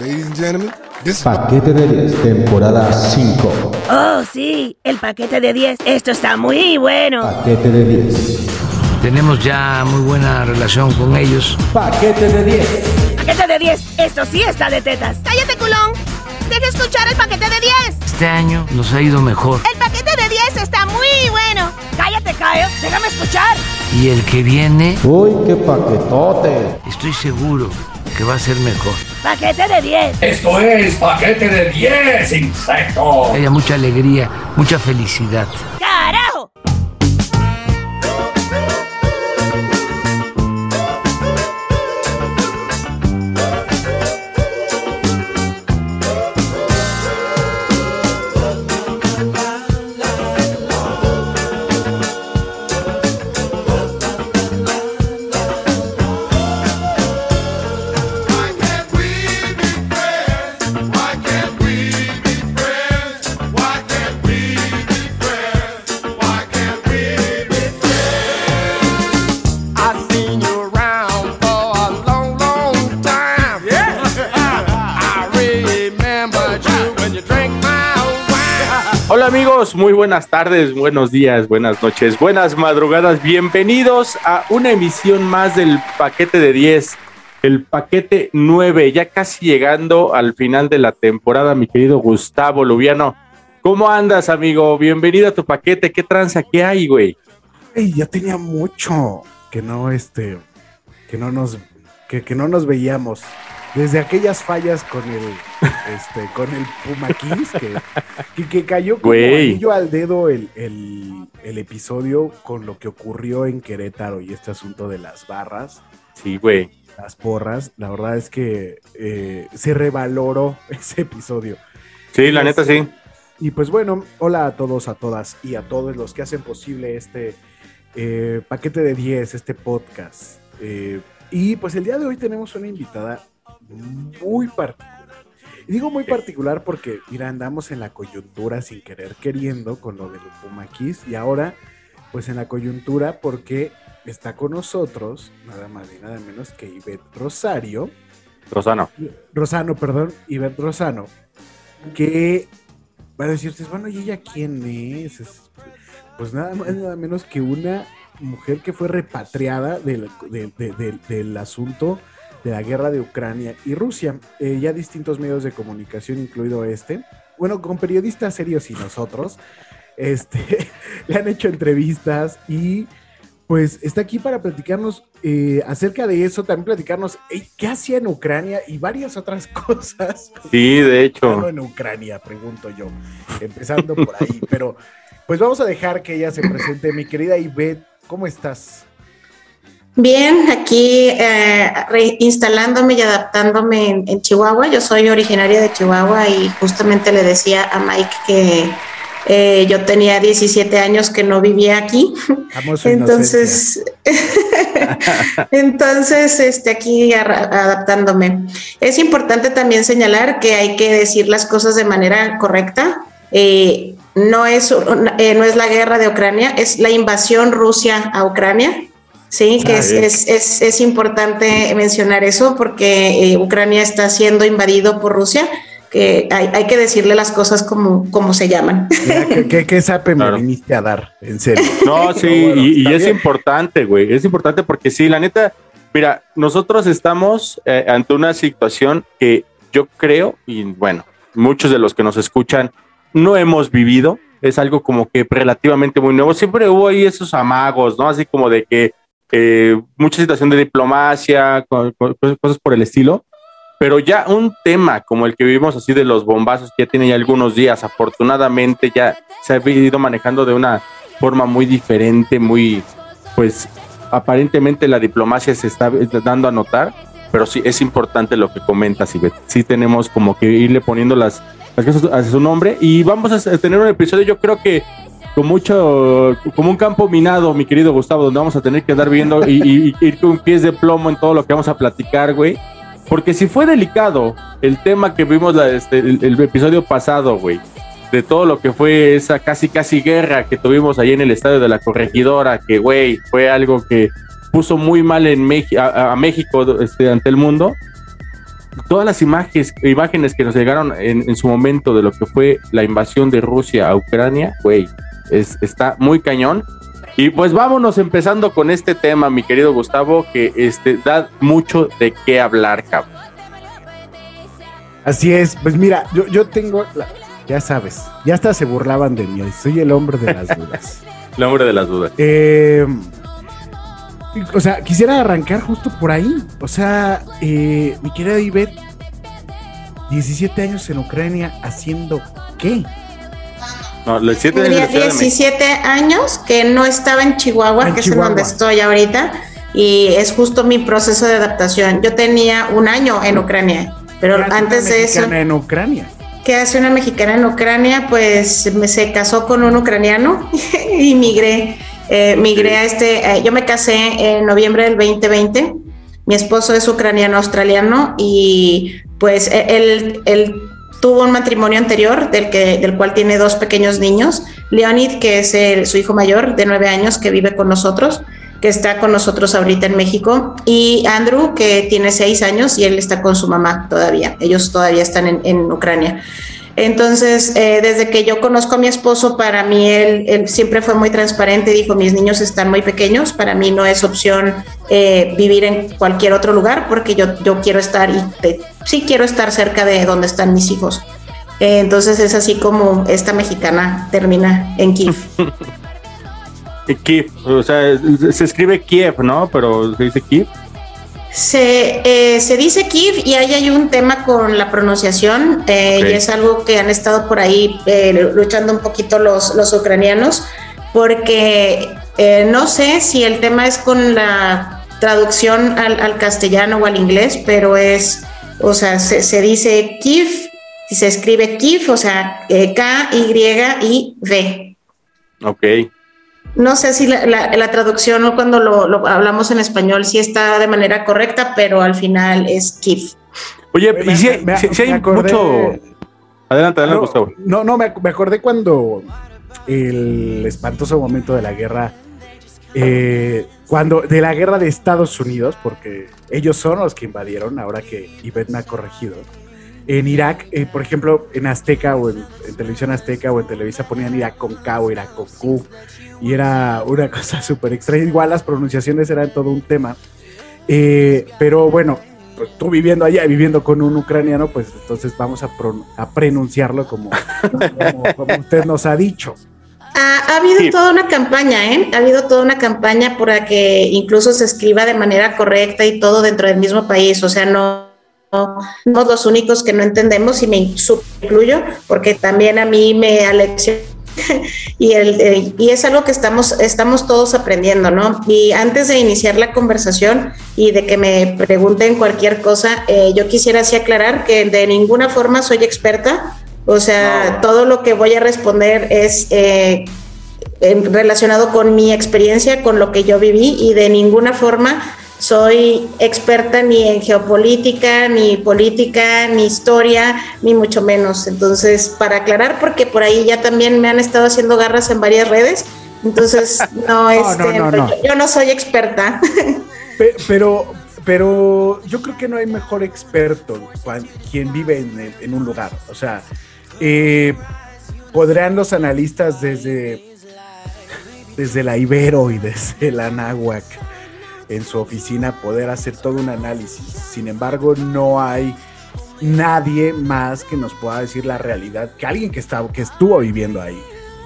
Ladies and gentlemen, this Paquete de 10, temporada 5. Oh, sí, el paquete de 10. Esto está muy bueno. Paquete de 10. Tenemos ya muy buena relación con ellos. Paquete de 10. Paquete de 10. Esto sí está de tetas. ¡Cállate, culón! ¡Deja escuchar el paquete de 10! Este año nos ha ido mejor. ¡El paquete de 10 está muy bueno! Cállate, Caio. Déjame escuchar. Y el que viene, Uy, qué paquetote. estoy seguro que va a ser mejor. Paquete de 10. Esto es paquete de 10 insectos. Que haya mucha alegría, mucha felicidad. ¡Carajo! Muy buenas tardes, buenos días, buenas noches, buenas madrugadas. Bienvenidos a una emisión más del paquete de 10, el paquete 9, ya casi llegando al final de la temporada, mi querido Gustavo Lubiano. ¿Cómo andas, amigo? Bienvenido a tu paquete. ¿Qué tranza? ¿Qué hay, güey? Ey, ya tenía mucho que no este que no nos que, que no nos veíamos desde aquellas fallas con el este con el Puma que, que, que cayó como anillo al dedo el, el, el episodio con lo que ocurrió en Querétaro y este asunto de las barras Sí, güey. las porras la verdad es que eh, se revaloró ese episodio Sí, la neta sí. y pues bueno, hola a todos, a todas y a todos los que hacen posible este eh, paquete de 10, este podcast. Eh, y pues el día de hoy tenemos una invitada muy particular. Y digo muy particular porque, mira, andamos en la coyuntura sin querer queriendo con lo del Puma Kiss y ahora pues en la coyuntura porque está con nosotros nada más y nada menos que Ivette Rosario. Rosano. Rosano, perdón, Ivette Rosano, que va a decirte, bueno, ¿y ella quién es? Es, Pues nada más, nada menos que una mujer que fue repatriada del, del- de- de- del asunto de la guerra de Ucrania y Rusia. Eh, ya distintos medios de comunicación, incluido este, bueno, con periodistas serios y nosotros, este, le han hecho entrevistas y pues está aquí para platicarnos eh, acerca de eso, también platicarnos eh, qué hacía en Ucrania y varias otras cosas. Sí, de hecho. en Ucrania, pregunto yo, empezando por ahí, pero pues vamos a dejar que ella se presente. Mi querida Ivette, ¿cómo estás? Bien, aquí eh, reinstalándome y adaptándome en, en Chihuahua. Yo soy originaria de Chihuahua y justamente le decía a Mike que eh, yo tenía 17 años que no vivía aquí. Inocencia. Entonces, entonces este, aquí adaptándome. Es importante también señalar que hay que decir las cosas de manera correcta. Eh, no, es, eh, no es la guerra de Ucrania, es la invasión Rusia a Ucrania. Sí, que Ah, es, es, es, es importante mencionar eso porque eh, Ucrania está siendo invadido por Rusia, que hay, hay que decirle las cosas como, como se llaman. Mira, ¿Qué, qué, qué sape Claro. me viniste a dar? En serio. No, sí, bueno, y, es importante, güey. Es importante porque sí, la neta, mira, nosotros estamos eh, ante una situación que yo creo, y bueno, muchos de los que nos escuchan no hemos vivido. Es algo como que relativamente muy nuevo. Siempre hubo ahí esos amagos, ¿no? Así como de que eh, mucha situación de diplomacia, co- co- cosas por el estilo. Pero ya un tema como el que vivimos así de los bombazos que ya tiene ya algunos días, afortunadamente ya se ha ido manejando de una forma muy diferente, muy, pues aparentemente la diplomacia se está dando a notar, pero sí es importante lo que comentas, Ivette. Sí tenemos como que irle poniendo las, las cosas a su nombre y vamos a tener un episodio, yo creo que con mucho, como un campo minado, mi querido Gustavo, donde vamos a tener que andar viendo y, ir con pies de plomo en todo lo que vamos a platicar, güey. Porque si fue delicado el tema que vimos la- este, el, episodio pasado, güey, de todo lo que fue esa casi casi guerra que tuvimos ahí en el estadio de la corregidora, que, güey, fue algo que puso muy mal a México este, ante el mundo. todas las imágenes, imágenes que nos llegaron en, en su momento de lo que fue la invasión de Rusia a Ucrania, güey, es, está muy cañón. Y pues vámonos empezando con este tema, mi querido Gustavo, que este, da mucho de qué hablar, cabrón. Así es, pues mira, yo, yo tengo, la- ya sabes, ya hasta se burlaban de mí, soy el hombre de las dudas. El hombre de las dudas. Eh, o sea, quisiera arrancar justo por ahí. O sea, eh, mi querida Ivette, 17 años en Ucrania, ¿haciendo qué? No, los siete años de Tenía la Ciudad de México. 17 años que no estaba en Chihuahua, En que es Chihuahua. en donde estoy ahorita, y es justo mi proceso de adaptación. Yo tenía un año en Ucrania, pero ¿Qué hace antes una de eso, en Ucrania. ¿qué hace una mexicana en Ucrania? Pues me, se casó con un ucraniano y migré. eh, migré a este, eh, yo me casé en noviembre del 2020. Mi esposo es ucraniano australiano y pues e- él, él tuvo un matrimonio anterior del, que, del cual tiene dos pequeños niños. Leonid, que es su hijo mayor de nueve años que vive con nosotros, que está con nosotros ahorita en México, y Andrew, que tiene seis años y él está con su mamá todavía. Ellos todavía están en, en Ucrania. Entonces, eh, desde que yo conozco a mi esposo, para mí él, él siempre fue muy transparente, dijo, mis niños están muy pequeños, para mí no es opción eh, vivir en cualquier otro lugar porque yo, yo quiero estar y sí quiero estar cerca de donde están mis hijos. Eh, entonces es así como esta mexicana termina en Kiev. Kiev, o sea, se escribe Kiev, ¿no? Pero se dice Kiev. Se, eh, se dice Kiev y ahí hay un tema con la pronunciación eh, y es algo que han estado por ahí eh, luchando un poquito los, los ucranianos porque eh, no sé si el tema es con la traducción al, al castellano o al inglés, pero es, o sea, se, se dice Kiev y se escribe Kiev, o sea, K-Y-I-V. Ok. No sé si la, la- la traducción o cuando lo, lo hablamos en español sí está de manera correcta, pero al final es Kiev. Oye, Me- y si, me- si- si me hay acordé- mucho. Adelante, adelante, No, Gustavo. No, no, me, ac- me acordé cuando el espantoso momento de la guerra, eh, cuando de la guerra de Estados Unidos, porque ellos son los que invadieron, ahora que Ivette me ha corregido. En Irak, eh, por ejemplo, en Azteca o en, en televisión Azteca o en Televisa ponían Irak con K o Irak con Q, y era una cosa súper extraña. Igual las pronunciaciones eran todo un tema. Eh, pero bueno, pues tú viviendo allá y viviendo con un ucraniano, pues entonces vamos a, pron- a pronunciarlo como, como, como usted nos ha dicho. Ha, ha habido Sí. toda una campaña, ¿eh? Ha habido toda una campaña para que incluso se escriba de manera correcta y todo dentro del mismo país. O sea, no, no somos los únicos que no entendemos y me incluyo, porque también a mí me aleccionó y, el, eh, y es algo que estamos, estamos todos aprendiendo, ¿no? Y antes de iniciar la conversación y de que me pregunten cualquier cosa, eh, yo quisiera así aclarar que de ninguna forma soy experta, o sea, No. todo lo que voy a responder es eh, relacionado con mi experiencia, con lo que yo viví y de ninguna forma soy experta ni en geopolítica, ni política, ni historia, ni mucho menos. Entonces, para aclarar, porque por ahí ya también me han estado haciendo garras en varias redes, entonces no, este, no, no. Yo, yo no soy experta. Pe- Pero, pero yo creo que no hay mejor experto quien vive en, el- en un lugar. O sea, eh, podrán los analistas desde, desde la Ibero y desde la Náhuac en su oficina poder hacer todo un análisis. Sin embargo, no hay nadie más que nos pueda decir la realidad que alguien que, está, que estuvo viviendo ahí.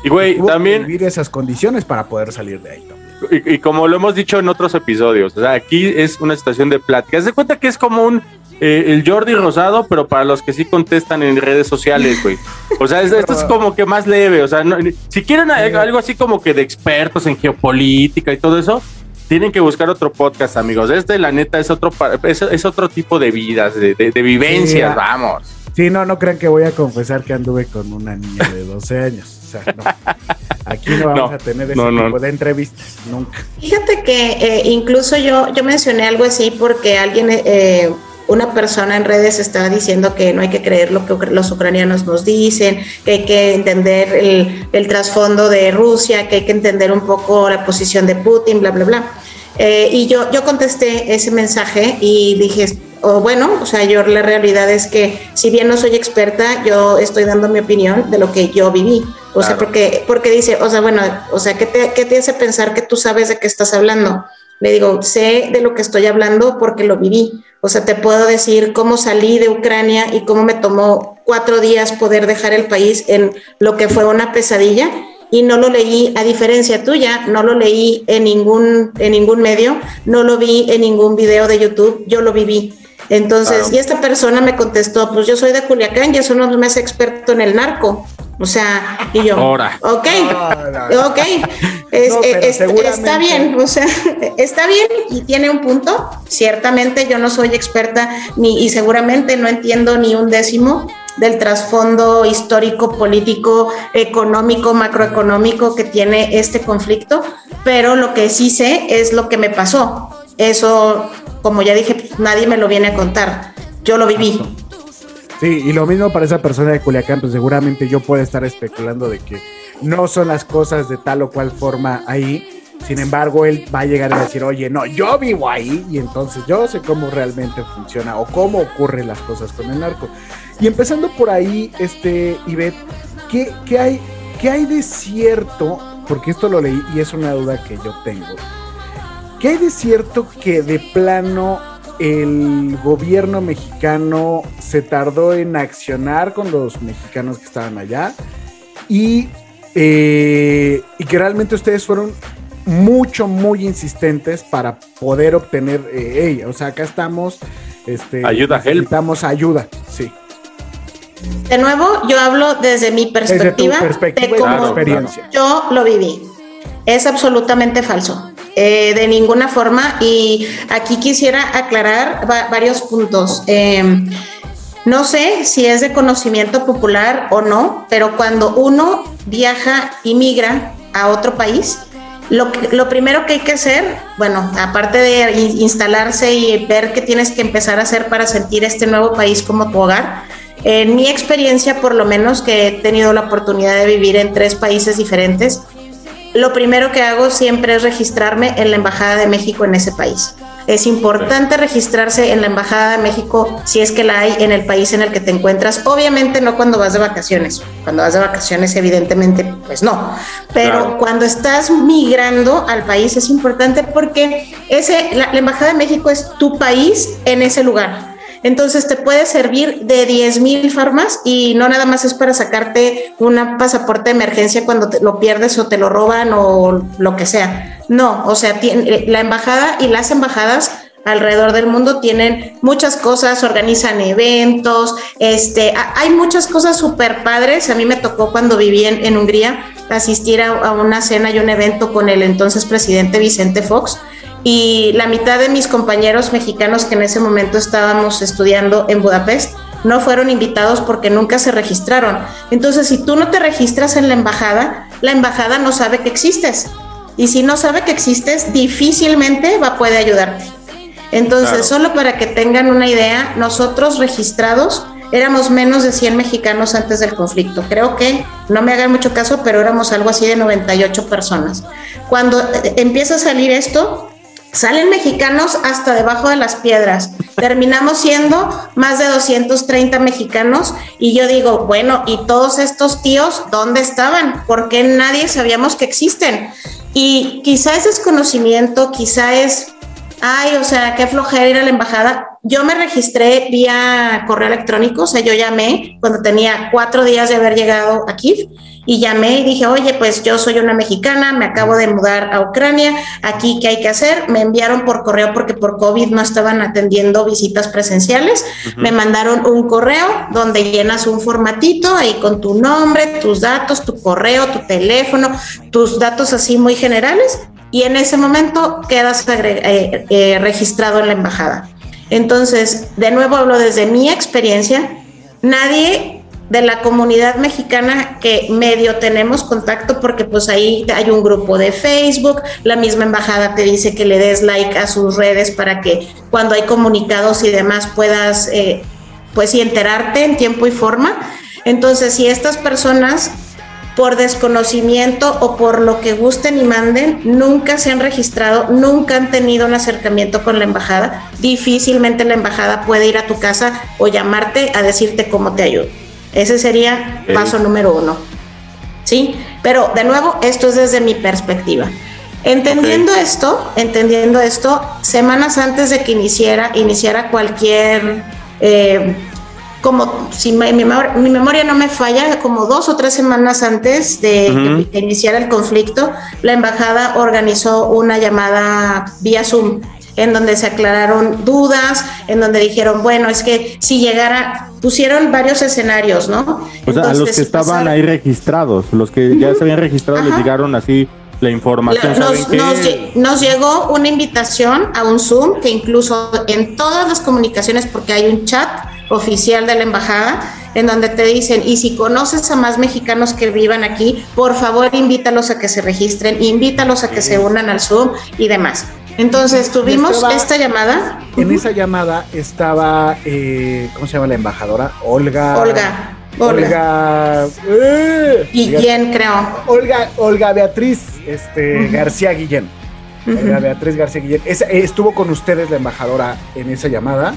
Y güey, que también, vivir esas condiciones para poder salir de ahí también. y, y como lo hemos dicho en otros episodios, o sea, aquí es una situación de plática. Haz de cuenta que es como un eh, el Jordi Rosado, pero para los que sí contestan en redes sociales, güey. O sea, es- esto es como que más leve. O sea, no- si quieren algo así como que de expertos en geopolítica y todo eso, tienen que buscar otro podcast, amigos. Este, la neta, es otro, es, es otro tipo de vidas, de, de- de vivencias, Sí, vamos. Sí, no, no crean que voy a confesar que anduve con una niña de 12 años. O sea, no. Aquí no vamos No, a tener ese no, no. tipo de entrevistas, nunca. Fíjate que eh, incluso yo, yo mencioné algo así porque alguien, eh, una persona en redes estaba diciendo que no hay que creer lo que los ucranianos nos dicen, que hay que entender el, el trasfondo de Rusia, que hay que entender un poco la posición de Putin, bla, bla, bla. Eh, y yo, yo contesté ese mensaje y dije, o bueno, o sea, yo la realidad es que si bien no soy experta, yo estoy dando mi opinión de lo que yo viví. O sea, porque, porque dice, o sea, bueno, o sea, ¿qué te, ¿qué te hace pensar que tú sabes de qué estás hablando? Le digo, sé de lo que estoy hablando porque lo viví. O sea, te puedo decir cómo salí de Ucrania y cómo me tomó cuatro días poder dejar el país en lo que fue una pesadilla y no lo leí, a diferencia tuya, no lo leí en ningún, en ningún medio, no lo vi en ningún video de YouTube, yo lo viví. Entonces, y esta persona me contestó, pues yo soy de Culiacán y eso no me hace experto en el narco. O sea, y yo, Ahora. ok, ok, es- No, es- seguramente- está bien, o sea, está bien y tiene un punto. Ciertamente yo no soy experta ni y seguramente no entiendo ni un décimo del trasfondo histórico, político, económico, macroeconómico que tiene este conflicto, pero lo que sí sé es lo que me pasó. Eso, como ya dije, nadie me lo viene a contar. Yo lo viví. Sí, y lo mismo para esa persona de Culiacán, pues seguramente yo puedo estar especulando de que no son las cosas de tal o cual forma ahí. Sin embargo, él va a llegar a decir, oye, no, yo vivo ahí y entonces yo sé cómo realmente funciona o cómo ocurren las cosas con el narco. Y empezando por ahí, este, Ivette, ¿qué, qué hay, ¿qué hay de cierto? Porque esto lo leí y es una duda que yo tengo. ¿Qué hay de cierto que de plano el gobierno mexicano se tardó en accionar con los mexicanos que estaban allá y, eh, y que realmente ustedes fueron mucho, muy insistentes para poder obtener, eh, hey, o sea, acá estamos, este, Ayuda, help. necesitamos ayuda, sí. De nuevo, yo hablo desde mi perspectiva, perspectiva de y tu cómo experiencia. yo lo viví. Es absolutamente falso. Eh, de ninguna forma. Y aquí quisiera aclarar va- varios puntos. Eh, no sé si es de conocimiento popular o no, pero cuando uno viaja y migra a otro país, lo, primero que hay que hacer, bueno, aparte de in- instalarse y ver qué tienes que empezar a hacer para sentir este nuevo país como tu hogar, en mi experiencia, por lo menos que he tenido la oportunidad de vivir en tres países diferentes, lo primero que hago siempre es registrarme en la Embajada de México en ese país. Es importante registrarse en la Embajada de México si es que la hay en el país en el que te encuentras. Obviamente no cuando vas de vacaciones. Cuando vas de vacaciones, evidentemente, pues no. Pero Claro. cuando estás migrando al país es importante porque ese, la, la Embajada de México es tu país en ese lugar. Entonces te puede servir de 10 mil formas y no nada más es para sacarte un pasaporte de emergencia cuando te lo pierdes o te lo roban o lo que sea. No, o sea, tiene- la embajada y las embajadas alrededor del mundo tienen muchas cosas, organizan eventos, este, ha- hay muchas cosas súper padres. A mí me tocó cuando viví en, Hungría asistir a una cena y un evento con el entonces presidente Vicente Fox y la mitad de mis compañeros mexicanos que en ese momento estábamos estudiando en Budapest no fueron invitados porque nunca se registraron. Entonces, si tú no te registras en la embajada, la embajada no sabe que existes. Y si no sabe que existes, difícilmente va a poder ayudarte. Entonces, Claro. solo para que tengan una idea, nosotros registrados éramos menos de 100 mexicanos antes del conflicto. Creo que, no me hagan mucho caso, pero éramos algo así de 98 personas. Cuando eh, empieza a salir esto, salen mexicanos hasta debajo de las piedras. Terminamos siendo más de 230 mexicanos y yo digo, bueno, ¿y todos estos tíos dónde estaban? ¿Por qué nadie sabíamos que existen? Y quizá es desconocimiento, quizá es Ay, o sea, qué flojera ir a la embajada. Yo me registré vía correo electrónico, o sea, yo llamé cuando tenía cuatro días de haber llegado a Kiev y llamé y dije, oye, pues yo soy una mexicana, me acabo de mudar a Ucrania, aquí qué hay que hacer. Me enviaron por correo porque por COVID no estaban atendiendo visitas presenciales. Me mandaron un correo donde llenas un formatito ahí con tu nombre, tus datos, tu correo, tu teléfono, tus datos así muy generales y en ese momento quedas eh, eh, registrado en la embajada. Entonces, de nuevo hablo desde mi experiencia, nadie de la comunidad mexicana que medio tenemos contacto porque pues ahí hay un grupo de Facebook, la misma embajada te dice que le des like a sus redes para que cuando hay comunicados y demás puedas pues sí enterarte en tiempo y forma. Entonces, si estas personas por desconocimiento o por lo que gusten y manden, nunca se han registrado, nunca han tenido un acercamiento con la embajada. Difícilmente la embajada puede ir a tu casa o llamarte a decirte cómo te ayudo. Ese sería paso número uno. ¿Sí? Pero de nuevo, esto es desde mi perspectiva. Entendiendo esto, entendiendo esto, semanas antes de que iniciara, iniciara cualquier, eh, como si mi, mi memor- mi memoria no me falla, como dos o tres semanas antes de que, que iniciara el conflicto, la embajada organizó una llamada vía Zoom en donde se aclararon dudas, en donde dijeron, bueno, es que si llegara, pusieron varios escenarios, ¿no? O sea, a los Entonces, que estaban ahí registrados, los que ya se habían registrado, les llegaron así la información. La- ¿saben nos, nos nos llegó una invitación a un Zoom que incluso en todas las comunicaciones, porque hay un chat oficial de la embajada, en donde te dicen, y si conoces a más mexicanos que vivan aquí, por favor invítalos a que se registren, invítalos a que se unan al Zoom y demás. Entonces tuvimos estaba- esta llamada. En esa llamada estaba, eh, ¿cómo se llama la embajadora? Olga. Olga. Olga. Olga. eh, Guillén, creo. Olga, Olga Beatriz este, García Guillén. Olga Beatriz García Guillén. Eh, estuvo con ustedes la embajadora en esa llamada.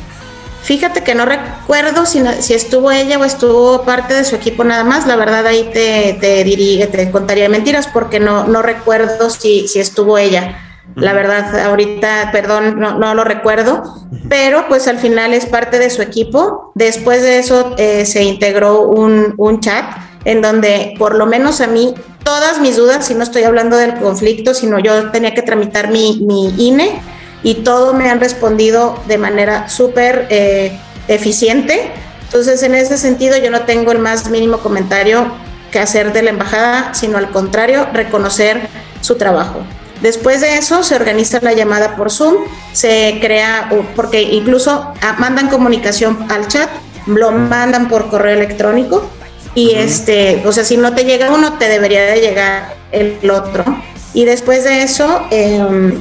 Fíjate que no recuerdo si, si estuvo ella o estuvo parte de su equipo nada más. La verdad ahí te, te, diría, te contaría mentiras porque no, no recuerdo si, si estuvo ella. La verdad, ahorita, perdón, no, no lo recuerdo, pero pues al final es parte de su equipo. Después de eso eh, se integró un, un chat en donde por lo menos a mí todas mis dudas, si no estoy hablando del conflicto, sino yo tenía que tramitar mi, mi INE y todo me han respondido de manera súper eh, eficiente. Entonces, en ese sentido, yo no tengo el más mínimo comentario que hacer de la embajada, sino al contrario, reconocer su trabajo. Después de eso se organiza la llamada por Zoom, se crea, porque incluso ah, mandan comunicación al chat, lo mandan por correo electrónico y este, o sea, si no te llega uno, te debería de llegar el otro. Y después de eso, em,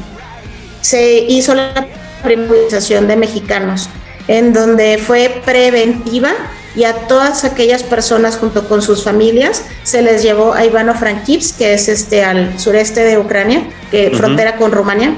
se hizo la priorización de mexicanos, en donde fue preventiva y a todas aquellas personas junto con sus familias se les llevó a Ivano-Frankivsk, que es este al sureste de Ucrania, que frontera con Rumania.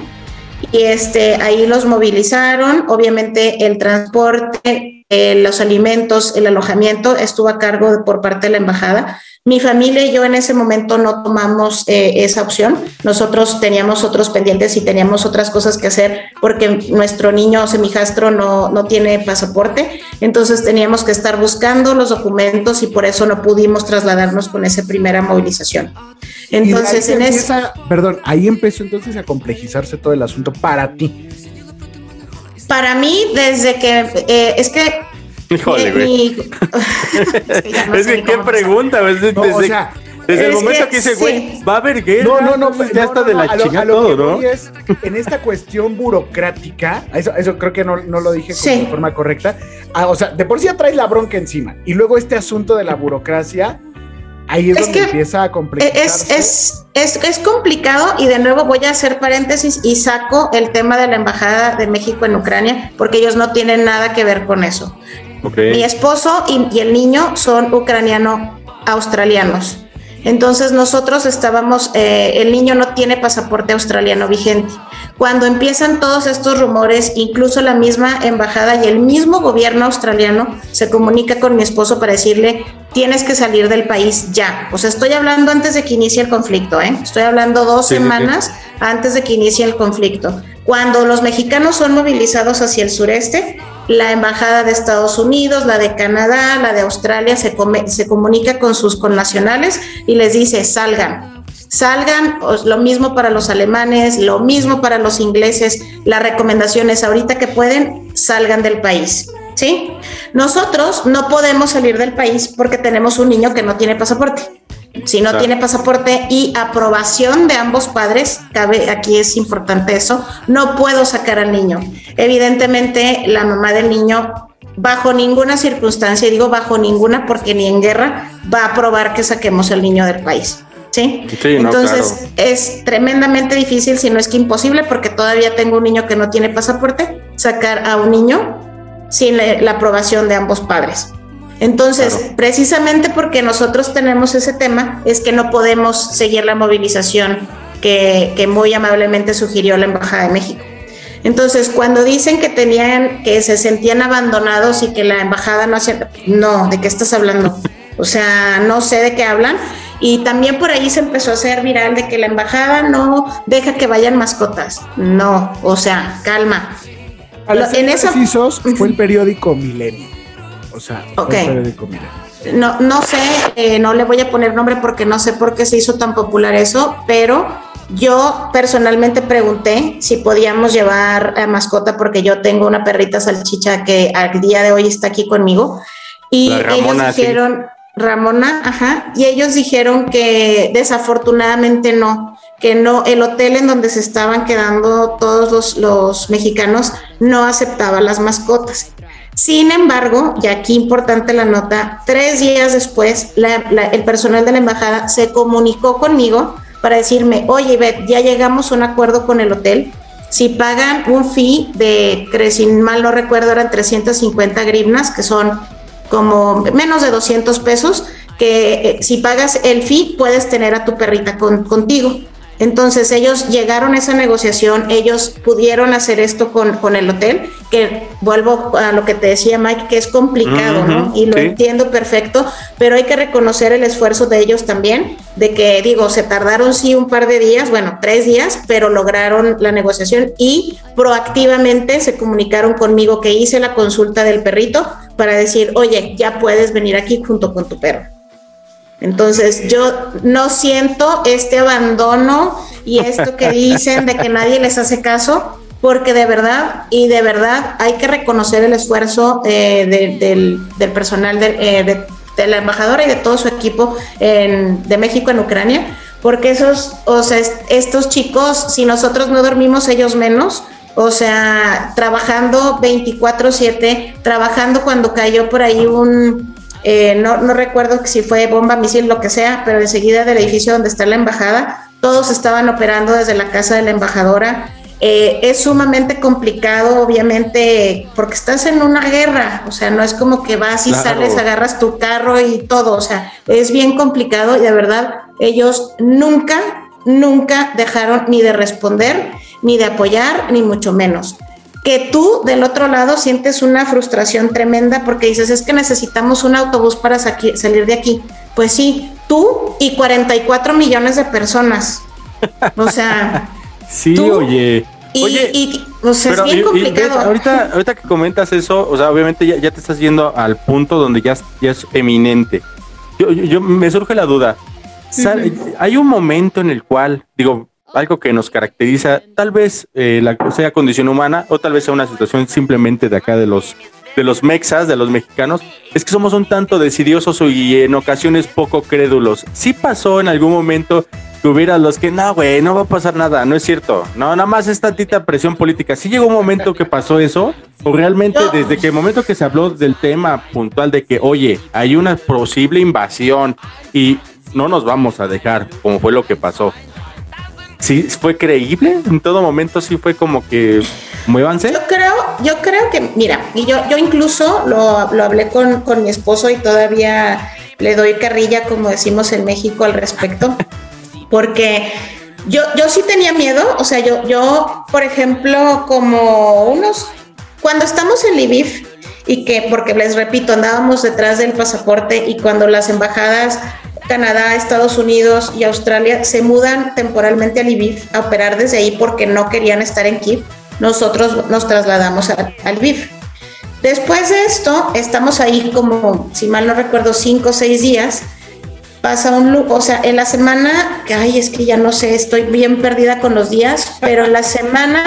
Y este, ahí los movilizaron, obviamente el transporte, eh, los alimentos, el alojamiento estuvo a cargo de- por parte de la embajada. Mi familia y yo en ese momento no tomamos eh, esa opción. Nosotros teníamos otros pendientes y teníamos otras cosas que hacer porque nuestro niño semijastro no, no tiene pasaporte. Entonces teníamos que estar buscando los documentos y por eso no pudimos trasladarnos con esa primera movilización. Entonces, en ese... empieza- perdón, ahí empezó entonces a complejizarse todo el asunto para ti. Para mí, desde que eh, es que Híjole, güey. mi- es que, no es qué pregunta, güey. Desde, No, o sea, desde el es momento que que dice, sí. güey, va a haber guerra. No, no, no, pues, ya no, está no, de la chingada todo, que ¿no? es, en esta cuestión burocrática, eso, eso creo que no, no lo dije como Sí. de forma correcta. Ah, o sea, de por sí ya traes la bronca encima. Y luego este asunto de la burocracia, ahí es, Es donde que empieza a Es, complejizarse. es, es, es complicado y de nuevo voy a hacer paréntesis y saco el tema de la Embajada de México en Ucrania porque ellos no tienen nada que ver con eso. Mi esposo y, y el niño son ucraniano-australianos. Entonces nosotros estábamos, eh, el niño no tiene pasaporte australiano vigente. Cuando empiezan todos estos rumores, incluso la misma embajada y el mismo gobierno australiano se comunica con mi esposo para decirle, tienes que salir del país ya. O sea, estoy hablando antes de que inicie el conflicto, ¿eh? Estoy hablando dos Sí, sí, sí. semanas antes de que inicie el conflicto. Cuando los mexicanos son movilizados hacia el sureste, la embajada de Estados Unidos, la de Canadá, la de Australia se, se comunica con sus connacionales y les dice salgan. Salgan, lo mismo para los alemanes, lo mismo para los ingleses. La recomendación es ahorita que pueden, salgan del país. ¿Sí? Nosotros no podemos salir del país porque tenemos un niño que no tiene pasaporte. Si no Claro. tiene pasaporte y aprobación de ambos padres, cabe, aquí es importante eso, no puedo sacar al niño. Evidentemente, la mamá del niño, bajo ninguna circunstancia, y digo bajo ninguna porque ni en guerra, va a aprobar que saquemos al niño del país. ¿Sí? Sí, no, Entonces claro. es tremendamente difícil, si no es que imposible, porque todavía tengo un niño que no tiene pasaporte, sacar a un niño sin la, la aprobación de ambos padres. Entonces, Claro. precisamente porque nosotros tenemos ese tema, es que no podemos seguir la movilización que, que muy amablemente sugirió la Embajada de México. Entonces, cuando dicen que tenían, que se sentían abandonados y que la embajada no hacía, no, ¿de qué estás hablando? O sea, no sé de qué hablan. Y también por ahí se empezó a hacer viral de que la embajada no deja que vayan mascotas. No, o sea, calma. Lo- en eso- precisos, fue el periódico Milenio. O sea. No, no sé, eh, no le voy a poner nombre porque no sé por qué se hizo tan popular eso, pero yo personalmente pregunté si podíamos llevar a mascota porque yo tengo una perrita salchicha que al día de hoy está aquí conmigo y Ramona, ellos sí. dijeron, Ramona, ajá, y ellos dijeron que desafortunadamente no, que no, el hotel en donde se estaban quedando todos los, los mexicanos no aceptaba las mascotas. Sin embargo, y aquí importante la nota, tres días después la- el personal de la embajada se comunicó conmigo para decirme, oye, Beth, ya llegamos a un acuerdo con el hotel. Si pagan un fee de, si mal no recuerdo, eran 350 grivnas, que son como menos de 200 pesos, que eh, si pagas el fee puedes tener a tu perrita con- contigo. Entonces ellos llegaron a esa negociación, ellos pudieron hacer esto con, con el hotel, que vuelvo a lo que te decía Mike, que es complicado, ¿no? Y lo sí. entiendo perfecto, pero hay que reconocer el esfuerzo de ellos también, de que digo, se tardaron sí un par de días, bueno, tres días, pero lograron la negociación y proactivamente se comunicaron conmigo que hice la consulta del perrito para decir, oye, ya puedes venir aquí junto con tu perro. Entonces yo no siento este abandono y esto que dicen de que nadie les hace caso, porque de verdad y de verdad hay que reconocer el esfuerzo eh, de- del, del personal de, eh, de- de la embajadora y de todo su equipo en- de México en Ucrania, porque esos, o sea, es- estos chicos, si nosotros no dormimos, ellos menos. O sea, trabajando 24/7, trabajando cuando cayó por ahí un, eh, no, no recuerdo si fue bomba, misil, lo que sea, pero enseguida del edificio donde está la embajada, todos estaban operando desde la casa de la embajadora. Eh, es sumamente complicado, obviamente, porque estás en una guerra, o sea, no es como que vas y Claro. sales, agarras tu carro y todo, o sea, es bien complicado y de verdad ellos nunca, nunca dejaron ni de responder, ni de apoyar, ni mucho menos que tú del otro lado sientes una frustración tremenda porque dices, es que necesitamos un autobús para salir de aquí. Pues sí, tú y 44 millones de personas. O sea, Sí, ¿Tú? oye. y, Oye, y- o sea, pero es bien complicado. Ahorita, ahorita que comentas eso, o sea, obviamente ya, ya te estás yendo al punto donde ya, es- ya es eminente. Yo, yo- yo- me surge la duda. Hay un momento en el cual, digo, algo que nos caracteriza, tal vez eh, la, sea condición humana o tal vez sea una situación simplemente de acá de los de los mexas, de los mexicanos, es que somos un tanto decidiosos y en ocasiones poco crédulos. Sí pasó en algún momento que hubiera los que, no, güey, no va a pasar nada, no es cierto. No, nada más es tantita presión política. Sí llegó un momento que pasó eso, o realmente desde que el momento que se habló del tema puntual de que, oye, hay una posible invasión y no nos vamos a dejar, como fue lo que pasó. Sí, fue creíble, en todo momento sí fue como que, muévanse. Yo creo, yo creo que, mira, y yo, yo incluso lo, lo hablé con, con mi esposo y todavía le doy carrilla, como decimos en México, al respecto, porque yo, yo sí tenía miedo, o sea, yo, yo, por ejemplo, como unos, cuando estamos en Lviv, y que, porque les repito, andábamos detrás del pasaporte y cuando las embajadas Canadá, Estados Unidos y Australia se mudan temporalmente a Lviv a operar desde ahí porque no querían estar en Kiev, nosotros nos trasladamos a, a Lviv. Después de esto, estamos ahí como, si mal no recuerdo, cinco o seis días. Pasa un, lu- o sea, en la semana, que ay, es que ya no sé, estoy bien perdida con los días, pero la semana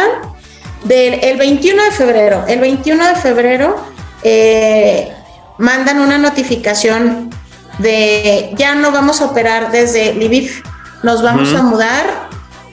del el 21 de febrero, el 21 de febrero eh, mandan una notificación de ya no vamos a operar desde Lviv, nos vamos a mudar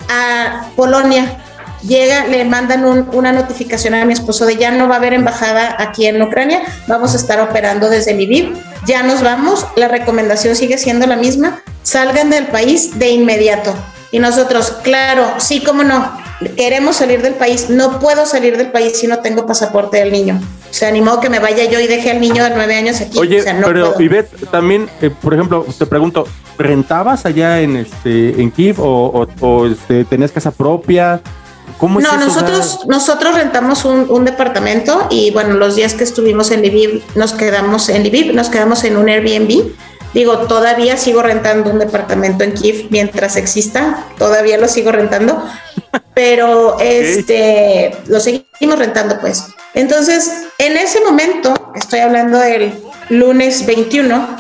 a Polonia. Llega, le mandan un- una notificación a mi esposo de ya no va a haber embajada aquí en Ucrania, vamos a estar operando desde Lviv, ya nos vamos, la recomendación sigue siendo la misma, salgan del país de inmediato. Y nosotros, claro, sí, cómo no, queremos salir del país, no puedo salir del país si no tengo pasaporte del niño. O sea, ni modo que me vaya yo y deje al niño de nueve años aquí. Oye, o sea, no pero puedo. Ivette, también, eh, por ejemplo, te pregunto, ¿rentabas allá en este en Kiev o, o- o, este, tenías casa propia? ¿Cómo No, nosotros, nosotros rentamos un, un departamento y bueno, los días que estuvimos en Lviv nos quedamos en Lviv, nos quedamos en un Airbnb. Digo, todavía sigo rentando un departamento en Kiev mientras exista, todavía lo sigo rentando, pero este lo seguimos rentando pues. Entonces, en ese momento, estoy hablando del lunes 21,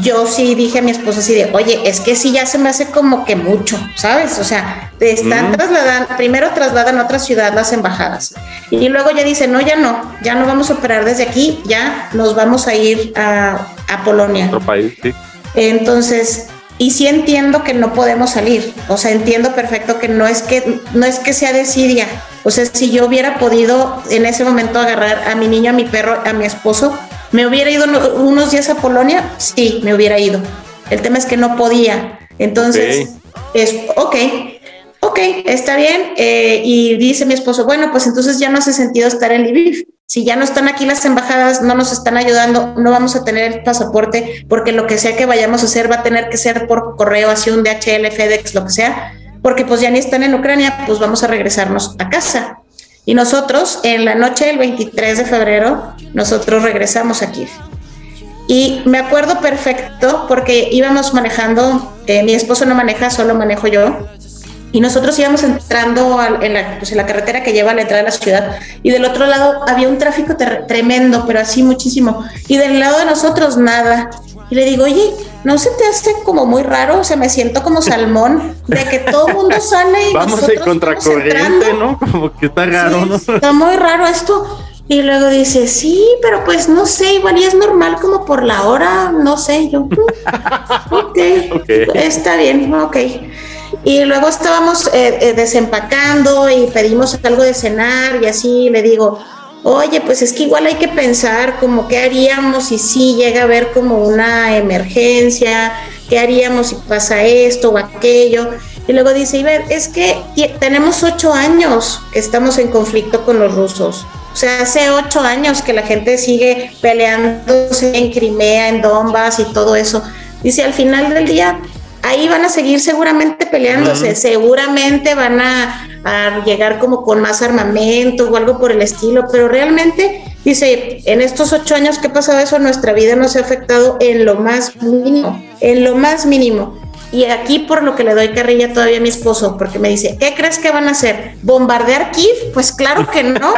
yo sí dije a mi esposa así de, oye, es que sí ya se me hace como que mucho, ¿sabes? O sea, te están Mm. trasladando, primero trasladan a otra ciudad las embajadas y luego ya dicen, no, ya no, ya no vamos a operar desde aquí, ya nos vamos a ir a, a Polonia. otro país, sí. Entonces, y sí entiendo que no podemos salir, o sea, entiendo perfecto que no es que no es que sea desidia, o sea, si yo hubiera podido en ese momento agarrar a mi niño, a mi perro, a mi esposo, me hubiera ido uno- unos días a Polonia, sí, me hubiera ido. El tema es que no podía. Entonces, es ok, ok, está bien. eh, y dice mi esposo, bueno, pues entonces ya no hace sentido estar en Lviv. Si ya no están aquí las embajadas, no nos están ayudando, no vamos a tener el pasaporte, porque lo que sea que vayamos a hacer va a tener que ser por correo, así un DHL, FedEx, lo que sea, porque pues ya ni están en Ucrania, pues vamos a regresarnos a casa. Y nosotros, en la noche del 23 de febrero, nosotros regresamos a Kiev. Y me acuerdo perfecto porque íbamos manejando, eh, mi esposo no maneja, solo manejo yo. Y nosotros íbamos entrando en, la, pues, en la carretera que lleva a la entrada de la ciudad. Y del otro lado había un tráfico tremendo, pero así muchísimo. Y del lado de nosotros nada. Y le digo, oye, ¿no se te hace como muy raro? O sea, me siento como salmón de que todo el mundo sale y Vamos en nosotros contracorriente, vamos entrando. ¿no? Como que está raro, ¿no? Sí, está muy raro esto. Y luego dice, sí, pero pues no sé, igual y es normal como por la hora, no sé, yo, "Mm, ok, Ok. está bien, ok. Y luego estábamos eh, eh, desempacando y pedimos algo de cenar y así le digo, oye, pues es que igual hay que pensar como qué haríamos si sí llega a haber como una emergencia, qué haríamos si pasa esto o aquello. Y luego dice, Iber, es que tenemos ocho años que estamos en conflicto con los rusos. O sea, hace ocho años que la gente sigue peleándose en Crimea, en Donbass y todo eso. Dice, al final del día, ahí van a seguir seguramente peleándose, seguramente van a, a llegar como con más armamento o algo por el estilo, pero realmente, dice, en estos ocho años que ha pasado eso, nuestra vida no se ha afectado en lo más mínimo, en lo más mínimo. Y aquí por lo que le doy carrilla todavía a mi esposo, porque me dice, ¿qué crees que van a hacer? ¿Bombardear Kiev? Pues claro que no.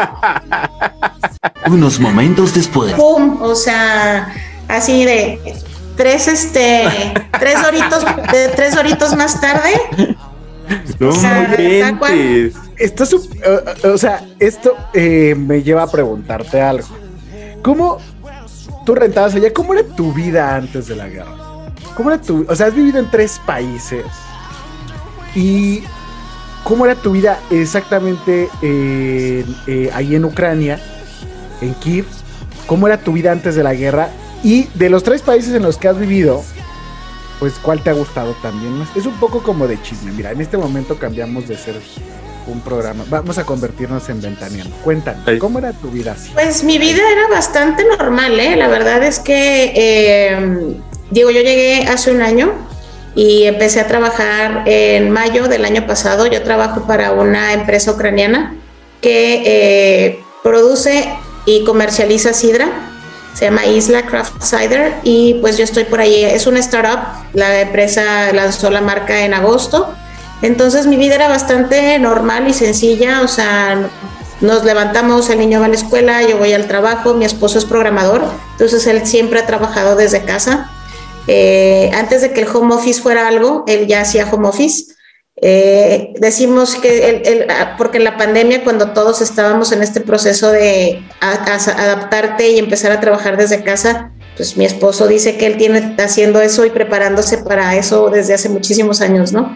Unos momentos después. ¡Pum! O sea, así de tres, este, tres horitos, de tres horitos más tarde. No O sea. Esto es un- eh, o sea, esto eh, me lleva a preguntarte algo. ¿Cómo tú rentabas allá? ¿Cómo era tu vida antes de la guerra? ¿Cómo era tu, o sea, has vivido en tres países y cómo era tu vida exactamente en, eh, ahí en Ucrania, en Kiev? ¿Cómo era tu vida antes de la guerra? Y de los tres países en los que has vivido, pues ¿cuál te ha gustado también más? Es un poco como de chisme. Mira, en este momento cambiamos de ser un programa. Vamos a convertirnos en ventaneando. Cuéntanos, Sí. ¿cómo era tu vida así? Pues mi vida era bastante normal, ¿eh? La verdad es que, eh, digo, yo llegué hace un año y empecé a trabajar en mayo del año pasado. Yo trabajo para una empresa ucraniana que eh, produce y comercializa sidra. Se llama Isla Craft Cider y pues yo estoy por ahí. Es una startup. La empresa lanzó la marca en agosto. Entonces mi vida era bastante normal y sencilla. O sea, nos levantamos, el niño va a la escuela, yo voy al trabajo, mi esposo es programador, entonces él siempre ha trabajado desde casa. Eh, antes de que el home office fuera algo, él ya hacía home office. Eh, decimos que, él- ah, porque en la pandemia, cuando todos estábamos en este proceso de a- a- adaptarte y empezar a trabajar desde casa, pues mi esposo dice que él tiene haciendo eso y preparándose para eso desde hace muchísimos años, ¿no?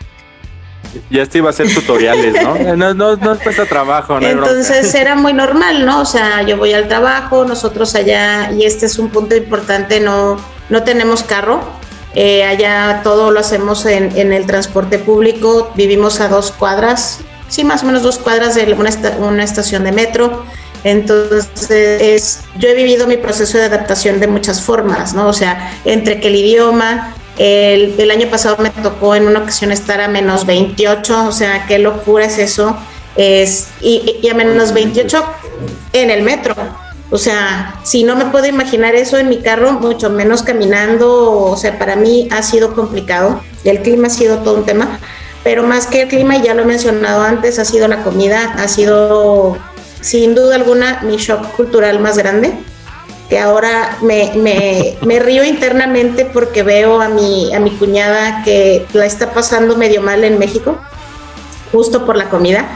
Ya este iba a hacer tutoriales, ¿no? No, no, no cuesta trabajo, no. Entonces era muy normal, ¿no? O sea, yo voy al trabajo, nosotros allá, y este es un punto importante, no, no tenemos carro. Eh, allá todo lo hacemos en, el transporte público, vivimos a dos cuadras sí, más o menos dos cuadras de una, esta- una estación de metro. Entonces, es- yo he vivido mi proceso de adaptación de muchas formas, ¿no? O sea, entre que el idioma, el, año pasado me tocó en una ocasión estar a menos 28, o sea, qué locura es eso. Es, y, y a menos 28 en el metro. O sea, si no me puedo imaginar eso en mi carro, mucho menos caminando, o sea, para mí ha sido complicado. El clima ha sido todo un tema, pero más que el clima, y ya lo he mencionado antes, ha sido la comida, ha sido sin duda alguna mi shock cultural más grande, que ahora me, me, me río internamente porque veo a mi, a mi cuñada que la está pasando medio mal en México, justo por la comida.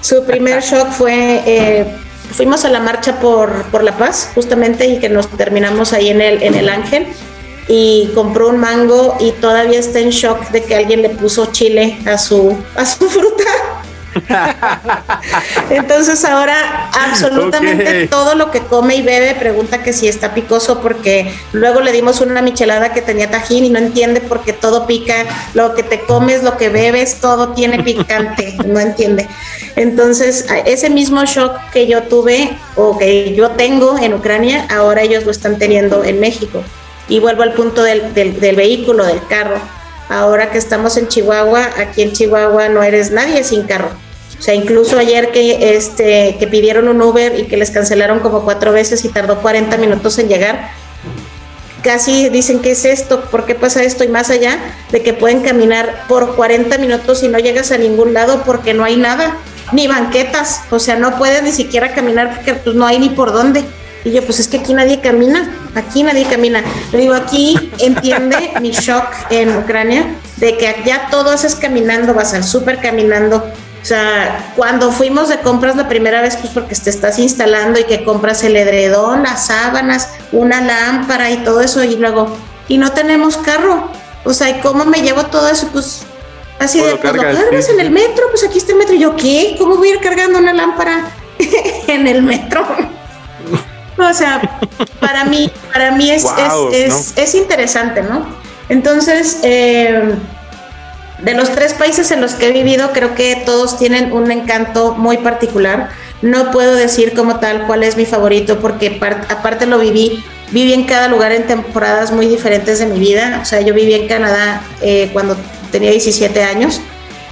Su primer shock fue, eh, fuimos a la marcha por, por La Paz, justamente, y que nos terminamos ahí en el, en el Ángel, y compró un mango y todavía está en shock de que alguien le puso chile a su, a su fruta. Entonces ahora absolutamente todo lo que come y bebe pregunta que si está picoso porque luego le dimos una michelada que tenía tajín y no entiende porque todo pica, lo que te comes, lo que bebes, todo tiene picante, no entiende. Entonces ese mismo shock que yo tuve o que yo tengo en Ucrania, ahora ellos lo están teniendo en México. Y vuelvo al punto del, del- del vehículo, del carro. Ahora que estamos en Chihuahua, aquí en Chihuahua no eres nadie sin carro. O sea, incluso ayer que, este, que pidieron un Uber y que les cancelaron como cuatro veces y tardó 40 minutos en llegar, casi dicen, ¿qué es esto? ¿Por qué pasa esto? Y más allá de que pueden caminar por 40 minutos y no llegas a ningún lado porque no hay nada, ni banquetas, o sea, no puedes ni siquiera caminar porque pues, no hay ni por dónde. Y yo, pues es que aquí nadie camina, aquí nadie camina. Le digo, aquí entiende mi shock en Ucrania de que ya todo haces caminando, vas al súper caminando. O sea, cuando fuimos de compras la primera vez, pues porque te estás instalando y que compras el edredón, las sábanas, una lámpara y todo eso, y luego, y no tenemos carro. O sea, ¿y cómo me llevo todo eso? Pues así ¿Cómo de, pues lo cargas? en el metro, pues aquí está el metro. Y yo, ¿qué? ¿Cómo voy a ir cargando una lámpara en el metro? O sea, para mí, para mí es, es, es, es interesante, ¿no? Entonces, eh, de los tres países en los que he vivido, creo que todos tienen un encanto muy particular. No puedo decir como tal cuál es mi favorito, porque par- aparte lo viví, viví en cada lugar en temporadas muy diferentes de mi vida. O sea, yo viví en Canadá eh, cuando tenía 17 años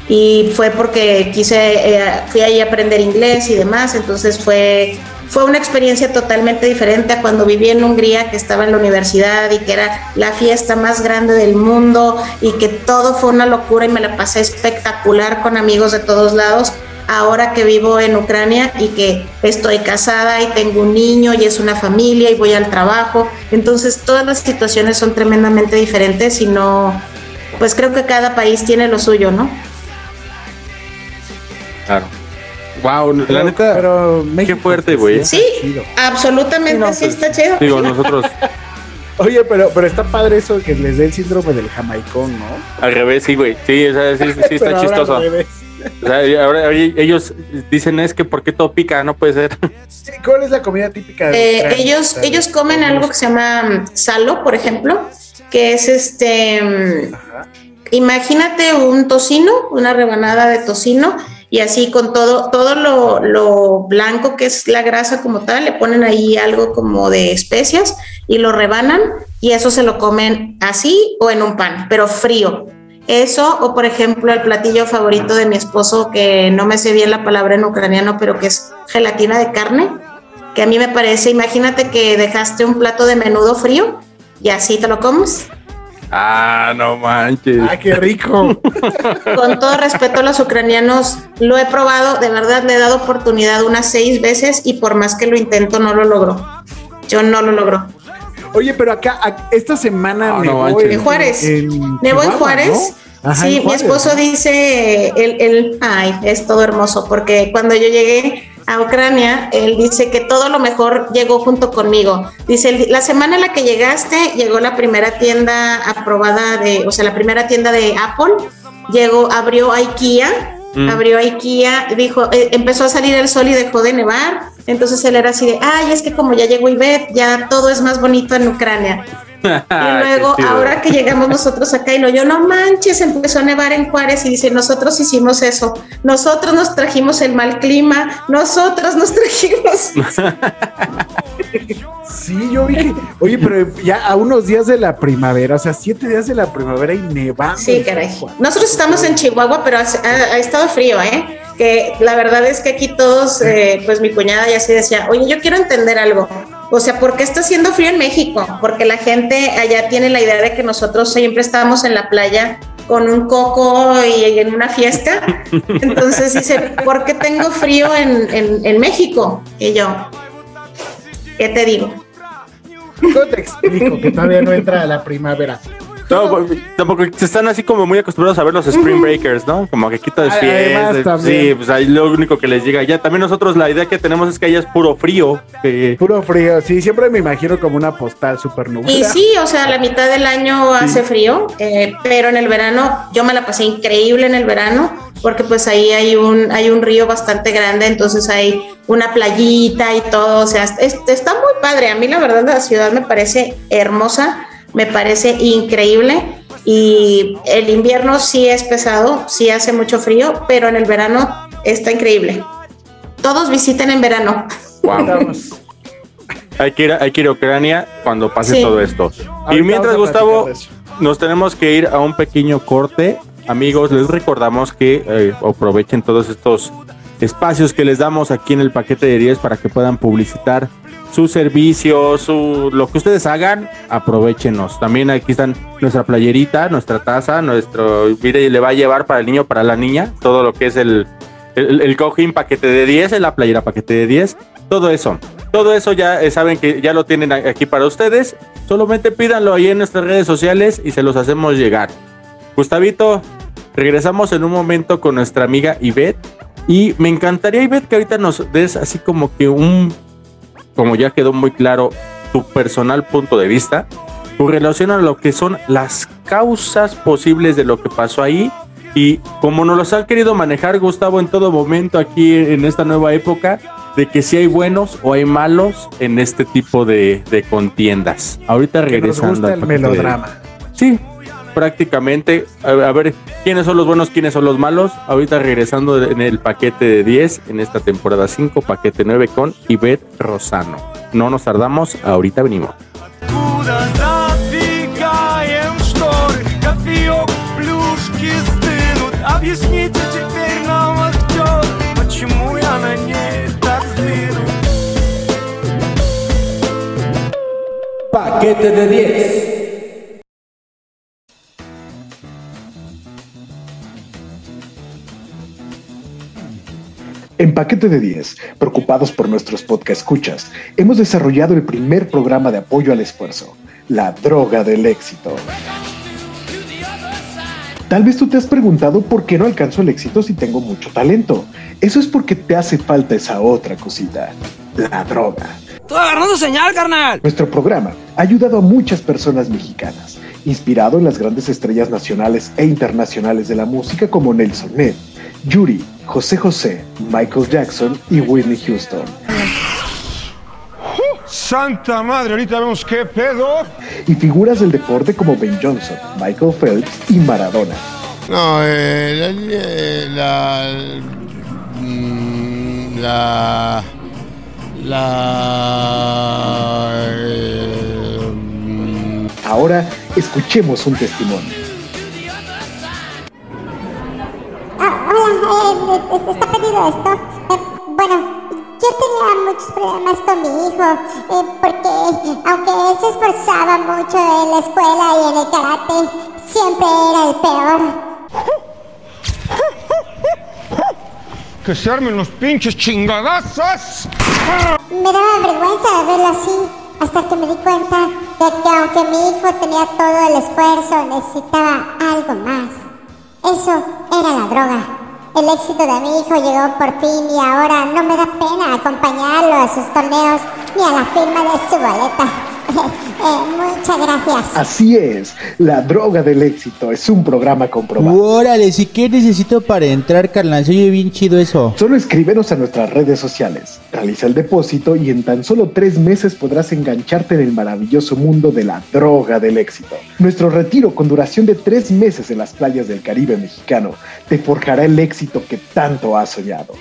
y fue porque quise, eh, fui ahí a aprender inglés y demás, entonces fue, fue una experiencia totalmente diferente a cuando viví en Hungría, que estaba en la universidad y que era la fiesta más grande del mundo y que todo fue una locura y me la pasé espectacular con amigos de todos lados. Ahora que vivo en Ucrania y que estoy casada y tengo un niño y es una familia y voy al trabajo, entonces todas las situaciones son tremendamente diferentes y no, pues creo que cada país tiene lo suyo, ¿no? Claro. Wow, la Pero- neta, pero México qué fuerte, güey. Sí, absolutamente Sí, no, sí pues, está chido. Digo, nosotros Oye, pero, pero está padre eso que les dé el síndrome del jamaicón, ¿no? al revés, sí, güey. Sí, o sea, sí, está ahora chistoso. al revés. O sea, y ahora, ahora ellos dicen es que ¿por qué todo pica? No puede ser. Sí, ¿Cuál es la comida típica de Eh, ellos, ellos comen algo que se llama salo, por ejemplo, que es este, mm, imagínate un tocino, una rebanada de tocino, y así con todo, todo lo, lo blanco que es la grasa como tal, le ponen ahí algo como de especias y lo rebanan y eso se lo comen así o en un pan, pero frío. Eso, o por ejemplo, el platillo favorito de mi esposo, que no me sé bien la palabra en ucraniano, pero que es gelatina de carne, que a mí me parece, imagínate que dejaste un plato de menudo frío y así te lo comes. Ah, no manches. ¡Ah, qué rico! Con todo respeto a los ucranianos, lo he probado, de verdad le he dado oportunidad unas seis veces y por más que lo intento no lo logro. Yo no lo logro. Oye, pero acá, esta semana No, no nevó. En Juárez. en en Juárez. ¿no? Ajá, sí, en mi esposo dice, él, él- ay, es todo hermoso, porque cuando yo llegué a Ucrania, él dice que todo lo mejor llegó junto conmigo. Dice, "El- la semana en la que llegaste, llegó la primera tienda aprobada de, o sea, la primera tienda de Apple, llegó, abrió IKEA, Mm. abrió IKEA, dijo, eh, empezó a salir el sol y dejó de nevar, entonces él era así de, ay, es que como ya llegó Ivette, ya todo es más bonito en Ucrania. Y luego, ahora que llegamos nosotros acá y lo yo, no manches, empezó a nevar en Juárez y dice, nosotros hicimos eso, nosotros nos trajimos el mal clima, nosotros nos trajimos. Sí, yo vi que, oye, pero ya a unos días de la primavera, o sea, siete días de la primavera y nevando. Sí, caray. Nosotros estamos en Chihuahua, pero ha, ha- ha estado frío, ¿eh? Que la verdad es que aquí todos, eh, pues mi cuñada ya así decía, oye, yo quiero entender algo. O sea, ¿por qué está haciendo frío en México? Porque la gente allá tiene la idea de que nosotros siempre estamos en la playa con un coco y en una fiesta. Entonces dice, ¿por qué tengo frío en, en- en México? Y yo, ¿qué te digo? ¿Cómo te explico que todavía no entra la primavera? No, pues, tampoco se están así como muy acostumbrados a ver los Spring Breakers, ¿no? Como que aquí todo es Además, fiesta. también. Sí, pues ahí lo único que les llega. Ya también nosotros la idea que tenemos es que allá es puro frío. que- Puro frío, sí, siempre me imagino como una postal súper nublada. Y sí, o sea, la mitad del año hace frío, eh, pero en el verano yo me la pasé increíble en el verano porque pues ahí hay un hay un río bastante grande, entonces hay una playita y todo, o sea, es- está muy padre. A mí la verdad la ciudad me parece hermosa, me parece increíble y el invierno sí es pesado, sí hace mucho frío, pero en el verano está increíble. Todos visiten en verano. Wow. Hay que ir, a- hay que ir a Ucrania cuando pase Sí. todo esto. Ahorita y mientras, Gustavo, nos tenemos que ir a un pequeño corte. Amigos, les recordamos que eh, aprovechen todos estos espacios que les damos aquí en el paquete de 10 para que puedan publicitar sus servicios, su, lo que ustedes hagan, aprovechenos. También aquí están nuestra playerita, nuestra taza, nuestro, mire, le va a llevar para el niño, para la niña, todo lo que es el, el, cojín paquete de 10, la playera paquete de 10, todo eso. Todo eso ya eh, saben que ya lo tienen aquí para ustedes. Solamente pídanlo ahí en nuestras redes sociales y se los hacemos llegar. Gustavito, regresamos en un momento con nuestra amiga Ivette. Y me encantaría, Ivette, que ahorita nos des así como que un, como ya quedó muy claro, tu personal punto de vista, tu relación a lo que son las causas posibles de lo que pasó ahí y como nos los han querido manejar Gustavo en todo momento aquí en esta nueva época, de que si hay buenos o hay malos en este tipo de, de contiendas. Ahorita Que nos regresando. gusta al el de- melodrama. Sí, prácticamente. A, a ver, ¿quiénes son los buenos, quiénes son los malos? Ahorita regresando en el paquete de 10, en esta temporada 5, paquete 9 con Ivette Rosano. No nos tardamos, ahorita venimos. Куда забегаем шторы Кофеек, плюшки стынут Объясните теперь нам, актер Почему я на ней так сдвинут Paquete de 10. En Paquete de 10, preocupados por nuestros podcast escuchas, hemos desarrollado el primer programa de apoyo al esfuerzo, la droga del éxito. Tal vez tú te has preguntado por qué no alcanzo el éxito si tengo mucho talento. Eso es porque te hace falta esa otra cosita, la droga. ¡Tú agarrando señal, carnal! Nuestro programa ha ayudado a muchas personas mexicanas, inspirado en las grandes estrellas nacionales e internacionales de la música como Nelson Ned, Yuri, José José, Michael Jackson y Whitney Houston. Santa madre, ahorita vemos qué pedo Y figuras del deporte como Ben Johnson, Michael Phelps y Maradona. No, eh, la... La... La... eh, Ahora escuchemos un testimonio. Eh, eh, está pedido esto. Eh, bueno, yo tenía muchos problemas con mi hijo, porque aunque él se esforzaba mucho en la escuela y en el karate, siempre era el peor. Que se armen los pinches chingadazos. Me daba vergüenza verlo así, hasta que me di cuenta de que aunque mi hijo tenía todo el esfuerzo, necesitaba algo más. Eso era la droga. El éxito de mi hijo llegó por fin y ahora no me da pena acompañarlo a sus torneos ni a la firma de su boleta. Eh, muchas gracias. Así es, La Droga del Éxito es un programa comprobado. Órale, ¿sí qué necesito para entrar, carnal? Se oye bien chido eso. Solo escríbenos a nuestras redes sociales, realiza el depósito y en tan solo tres meses podrás engancharte en el maravilloso mundo de la droga del éxito. Nuestro retiro con duración de tres meses en las playas del Caribe mexicano te forjará el éxito que tanto has soñado.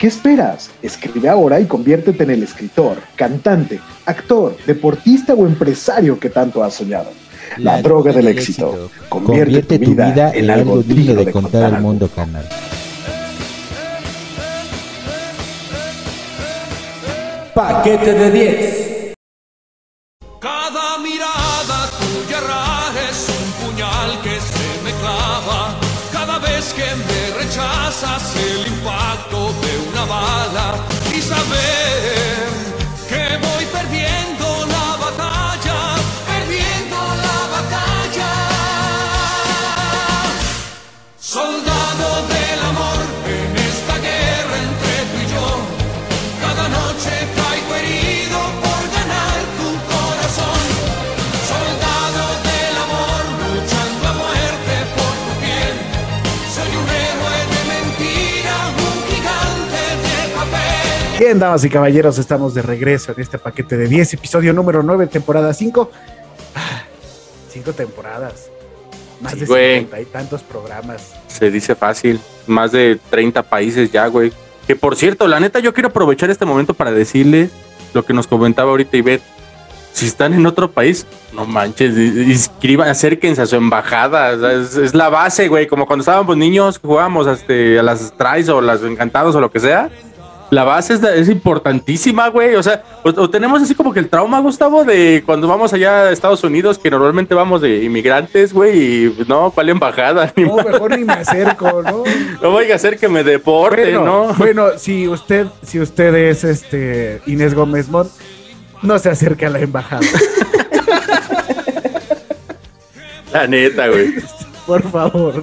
¿Qué esperas? Escribe ahora y conviértete en el escritor, cantante, actor, deportista o empresario que tanto has soñado. La, droga del éxito. Convierte, tu vida, en algo digno de contar al mundo, carnal. Paquete de 10. Cada mirada tuya rara es un puñal que se me clava. Cada vez que me rechazas el impacto una Bien, damas y caballeros, estamos de regreso en este paquete de 10, episodio número 9, temporada 5. Ah, Cinco temporadas. Más de güey. 50 y tantos programas. Se dice fácil. Más de 30 países ya, güey. Que por cierto, la neta, yo quiero aprovechar este momento para decirle lo que nos comentaba ahorita Ivette. Si están en otro país, no manches, inscriban, acérquense a su embajada. Es, es la base, güey. Como cuando estábamos niños, jugábamos este, a las tries o las encantados o lo que sea. La base es, es importantísima, güey. O sea, o, o tenemos así como que el trauma, Gustavo, de cuando vamos allá a Estados Unidos, que normalmente vamos de inmigrantes, güey, y pues, no, ¿cuál embajada? Ni No, mejor ni me acerco, ¿no? no vaya a ser que me deporte, Bueno, ¿no? bueno, si usted, si usted es este Inés Gómez Mont, no se acerque a la embajada. La neta, güey. Por favor.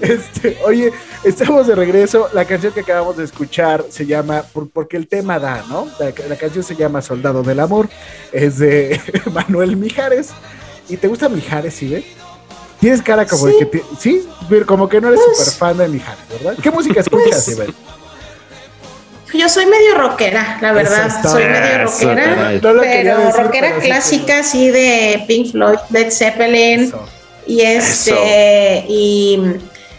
Este, oye, estamos de regreso. La canción que acabamos de escuchar se llama, por- porque el tema da, ¿no? La, la canción se llama Soldado del Amor. Es de Manuel Mijares. ¿Y te gusta Mijares, sí? Tienes cara como Sí. que... te- sí, como que no eres Pues- súper fan de Mijares, ¿verdad? ¿Qué música escuchas, Pues- Iber? Yo soy medio rockera, la verdad. Está. soy medio rockera. No pero decir, rockera pero clásica, así de Pink Floyd, Led Zeppelin. Eso. Y este, y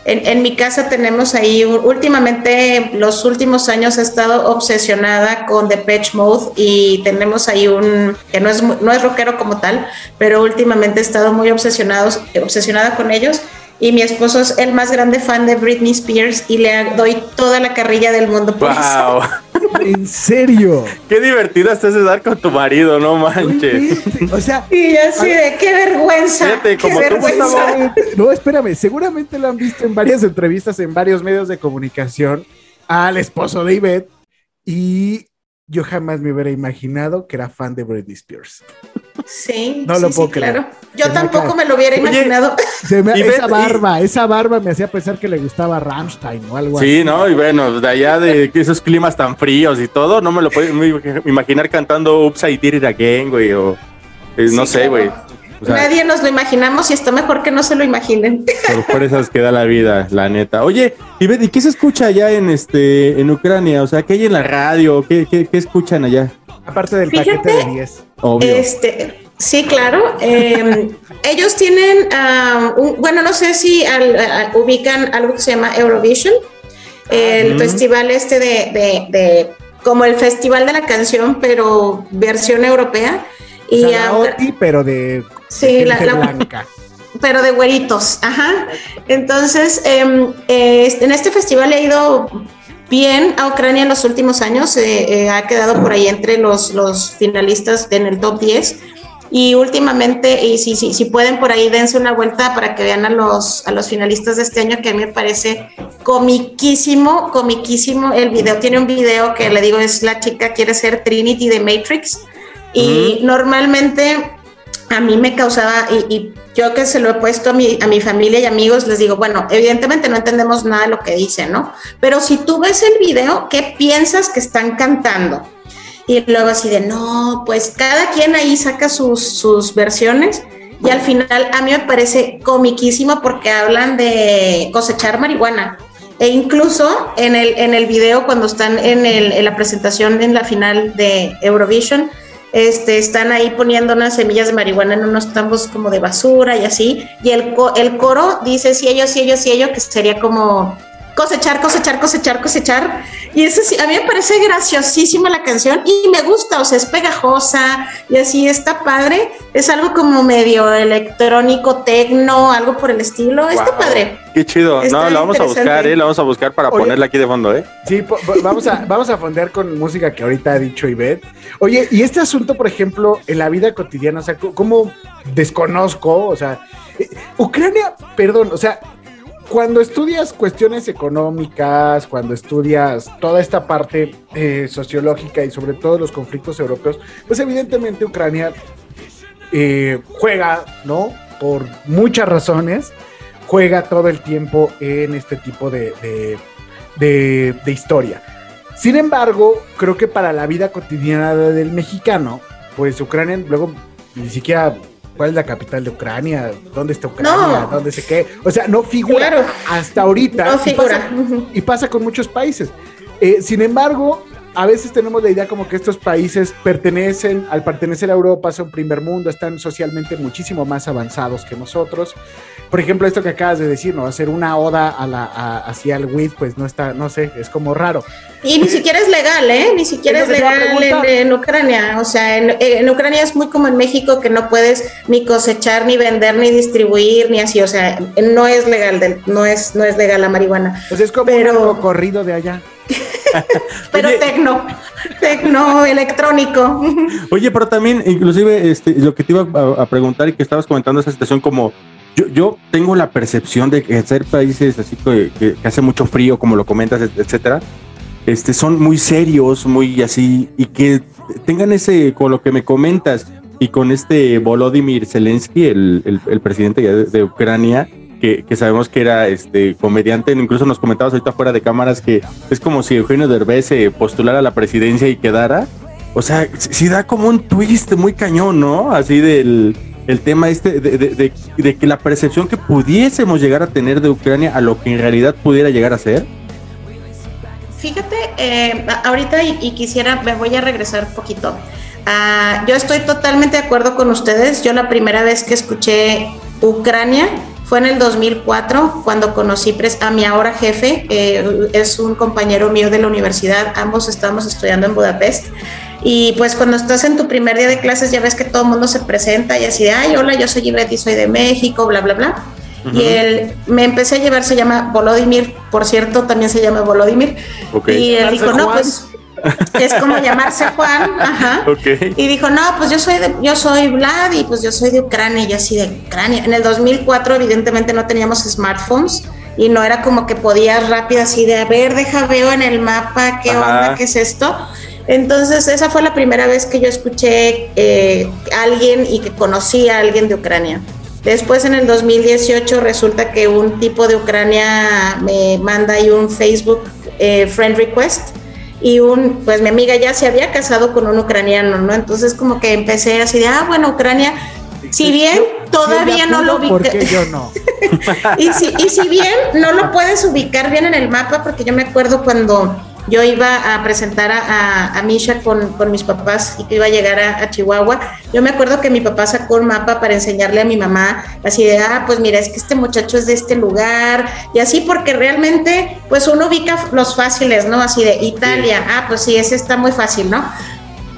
en, en mi casa tenemos ahí, últimamente, los últimos años he estado obsesionada con Depeche Mode y tenemos ahí un, que no es, no es rockero como tal, pero últimamente he estado muy obsesionados, obsesionada con ellos. Y mi esposo es el más grande fan de Britney Spears y le doy toda la carrilla del mundo por eso. Wow. ¿En serio? Qué divertida estás de dar con tu marido, no manches. O sea, Y así de qué vergüenza. Fíjate, qué como tú, vergüenza. No, espérame, seguramente lo han visto en varias entrevistas, en varios medios de comunicación, al esposo de Ivette, y yo jamás me hubiera imaginado que era fan de Britney Spears. Sí, No sí, lo sí, puedo creer. claro. Yo Se tampoco me lo hubiera Oye, imaginado. Se me- Ivette, esa y- barba, esa barba me hacía pensar que le gustaba Rammstein o algo así. Sí, ¿no? Y bueno, de allá de que esos climas tan fríos y todo, no me lo puedo imaginar cantando Oops, I Did It Again, güey, o eh, no Sí, sé, claro. güey. O sea, Nadie nos lo imaginamos y está mejor que no se lo imaginen. sorpresas que da la vida, la neta. Oye, y ve, ¿y qué se escucha allá en este en Ucrania? O sea, ¿qué hay en la radio? ¿Qué, qué, qué escuchan allá? Aparte del Fíjate, paquete de 10. Obvio. Este, sí, claro. eh, ellos tienen, ah, un- bueno, no sé si al- ubican algo que se llama Eurovision, el Ujú. festival este de, de- de- como el festival de la canción, pero versión europea. Y sea, la ah, OTI, pero de, Sí, de la- blanca. pero de güeritos, ajá. Entonces, em, eh, en este festival he ido bien a Ucrania en los últimos años, eh, eh, ha quedado por ahí entre los, los finalistas en el top 10. Y últimamente, y si, si, si pueden por ahí, dense una vuelta para que vean a los, a los finalistas de este año, que a mí me parece comiquísimo, comiquísimo el video. Tiene un video que le digo es la chica quiere ser Trinity de Matrix. Y normalmente a mí me causaba, y, yo que se lo he puesto a mi, a mi familia y amigos, les digo, bueno, evidentemente no entendemos nada de lo que dicen, ¿no? Pero si tú ves el video, ¿qué piensas que están cantando? y luego así de, no, pues cada quien ahí saca sus, sus versiones y al final a mí me parece comiquísimo porque hablan de cosechar marihuana. E incluso en el, en el video, cuando están en, el, en la presentación en la final de Eurovision, este, están ahí poniendo unas semillas de marihuana en unos tambos como de basura y así. Y el, el coro dice si ellos, si ellos, si ellos, que sería como cosechar, cosechar, cosechar, cosechar. Y eso sí, a mí me parece graciosísima la canción y me gusta, o sea, es pegajosa y así está padre. Es algo como medio electrónico, tecno, algo por el estilo. Está Wow. padre. Qué chido. Está no, la vamos a buscar, ¿eh? La vamos a buscar para Oye. ponerla aquí de fondo, ¿eh? Sí, vamos a, vamos a fondear con música que ahorita ha dicho Ivette. Oye, y este asunto, por ejemplo, en la vida cotidiana, o sea, ¿cómo desconozco? O sea, eh, Ucrania, perdón, o sea, cuando estudias cuestiones económicas, cuando estudias toda esta parte eh, sociológica y sobre todo los conflictos europeos, pues evidentemente Ucrania eh, juega, ¿no? Por muchas razones, juega todo el tiempo en este tipo de, de- de- de historia. Sin embargo, creo que para la vida cotidiana del mexicano, pues Ucrania luego ni siquiera cuál es la capital de Ucrania, dónde está Ucrania, No. dónde se qué, o sea, no figura Claro. hasta ahorita. No y figura. pasa- y pasa con muchos países. Eh, sin embargo, a veces tenemos la idea como que estos países pertenecen, al pertenecer a Europa, son primer mundo, están socialmente muchísimo más avanzados que nosotros. Por ejemplo, esto que acabas de decir, ¿no? Hacer una oda a la, a- hacia el WID, pues no está, no sé, es como raro. Y ni siquiera es legal, ¿eh? Ni siquiera Es legal en, Ucrania. O sea, en, en Ucrania es muy como en México que no puedes ni cosechar, ni vender, ni distribuir, ni así. O sea, no es legal, no es, no es legal la marihuana. Pues es como Pero- un corrido de allá. Pero tecno, tecno, electrónico. Oye, pero también, inclusive, este, lo que te iba a, a preguntar y que estabas comentando esa situación como yo, yo tengo la percepción de que ser países así que, que- que hace mucho frío, como lo comentas, et- etcétera, este, son muy serios, muy así, y que tengan ese, con lo que me comentas, y con este Volodymyr Zelensky, el, el- el presidente de Ucrania, que, que sabemos que era este comediante, incluso nos comentabas ahorita fuera de cámaras que es como si Eugenio Derbez se postulara a la presidencia y quedara. O sea, sí da como un twist muy cañón, ¿no? Así del el tema este de, de- de- de que la percepción que pudiésemos llegar a tener de Ucrania a lo que en realidad pudiera llegar a ser. Fíjate, eh, ahorita y, y quisiera, me voy a regresar un poquito. Ah, yo estoy totalmente de acuerdo con ustedes. Yo la primera vez que escuché Ucrania fue en el 2004, cuando conocí a mi ahora jefe, eh, es un compañero mío de la universidad, ambos estamos estudiando en Budapest. Y pues cuando estás en tu primer día de clases ya ves que todo el mundo se presenta y así de, ay, hola, yo soy Ivette y soy de México, bla, bla, bla. Y él me empecé a llevar, se llama Volodymyr, por cierto, también se llama Volodymyr. Ok. Y él dijo, no, Juan. pues es como llamarse Juan, ajá. Ok. Y dijo, no, pues yo soy de, yo soy Vlad y pues yo soy de Ucrania y yo así de Ucrania. En el 2004 evidentemente no teníamos smartphones y no era como que podías rápido así de, a ver, deja veo en el mapa qué Ajá. onda, qué es esto. Entonces esa fue la primera vez que yo escuché eh, a alguien y que conocí a alguien de Ucrania. Después en el 2018 resulta que un tipo de Ucrania me manda ahí un Facebook eh, friend request y un, pues mi amiga ya se había casado con un ucraniano, ¿no? Entonces como que empecé así de, ah, bueno, Ucrania, si bien todavía no lo ¿Por ubica, qué yo no? y si, y si bien no lo puedes ubicar bien en el mapa, porque yo me acuerdo cuando yo iba a presentar a, a, a Misha con, con mis papás y que iba a llegar a, a Chihuahua, yo me acuerdo que mi papá sacó un mapa para enseñarle a mi mamá, así de, ah, pues mira, es que este muchacho es de este lugar, y así porque realmente, pues uno ubica los fáciles, ¿no? Así de Italia, ah, pues sí, ese está muy fácil, ¿no?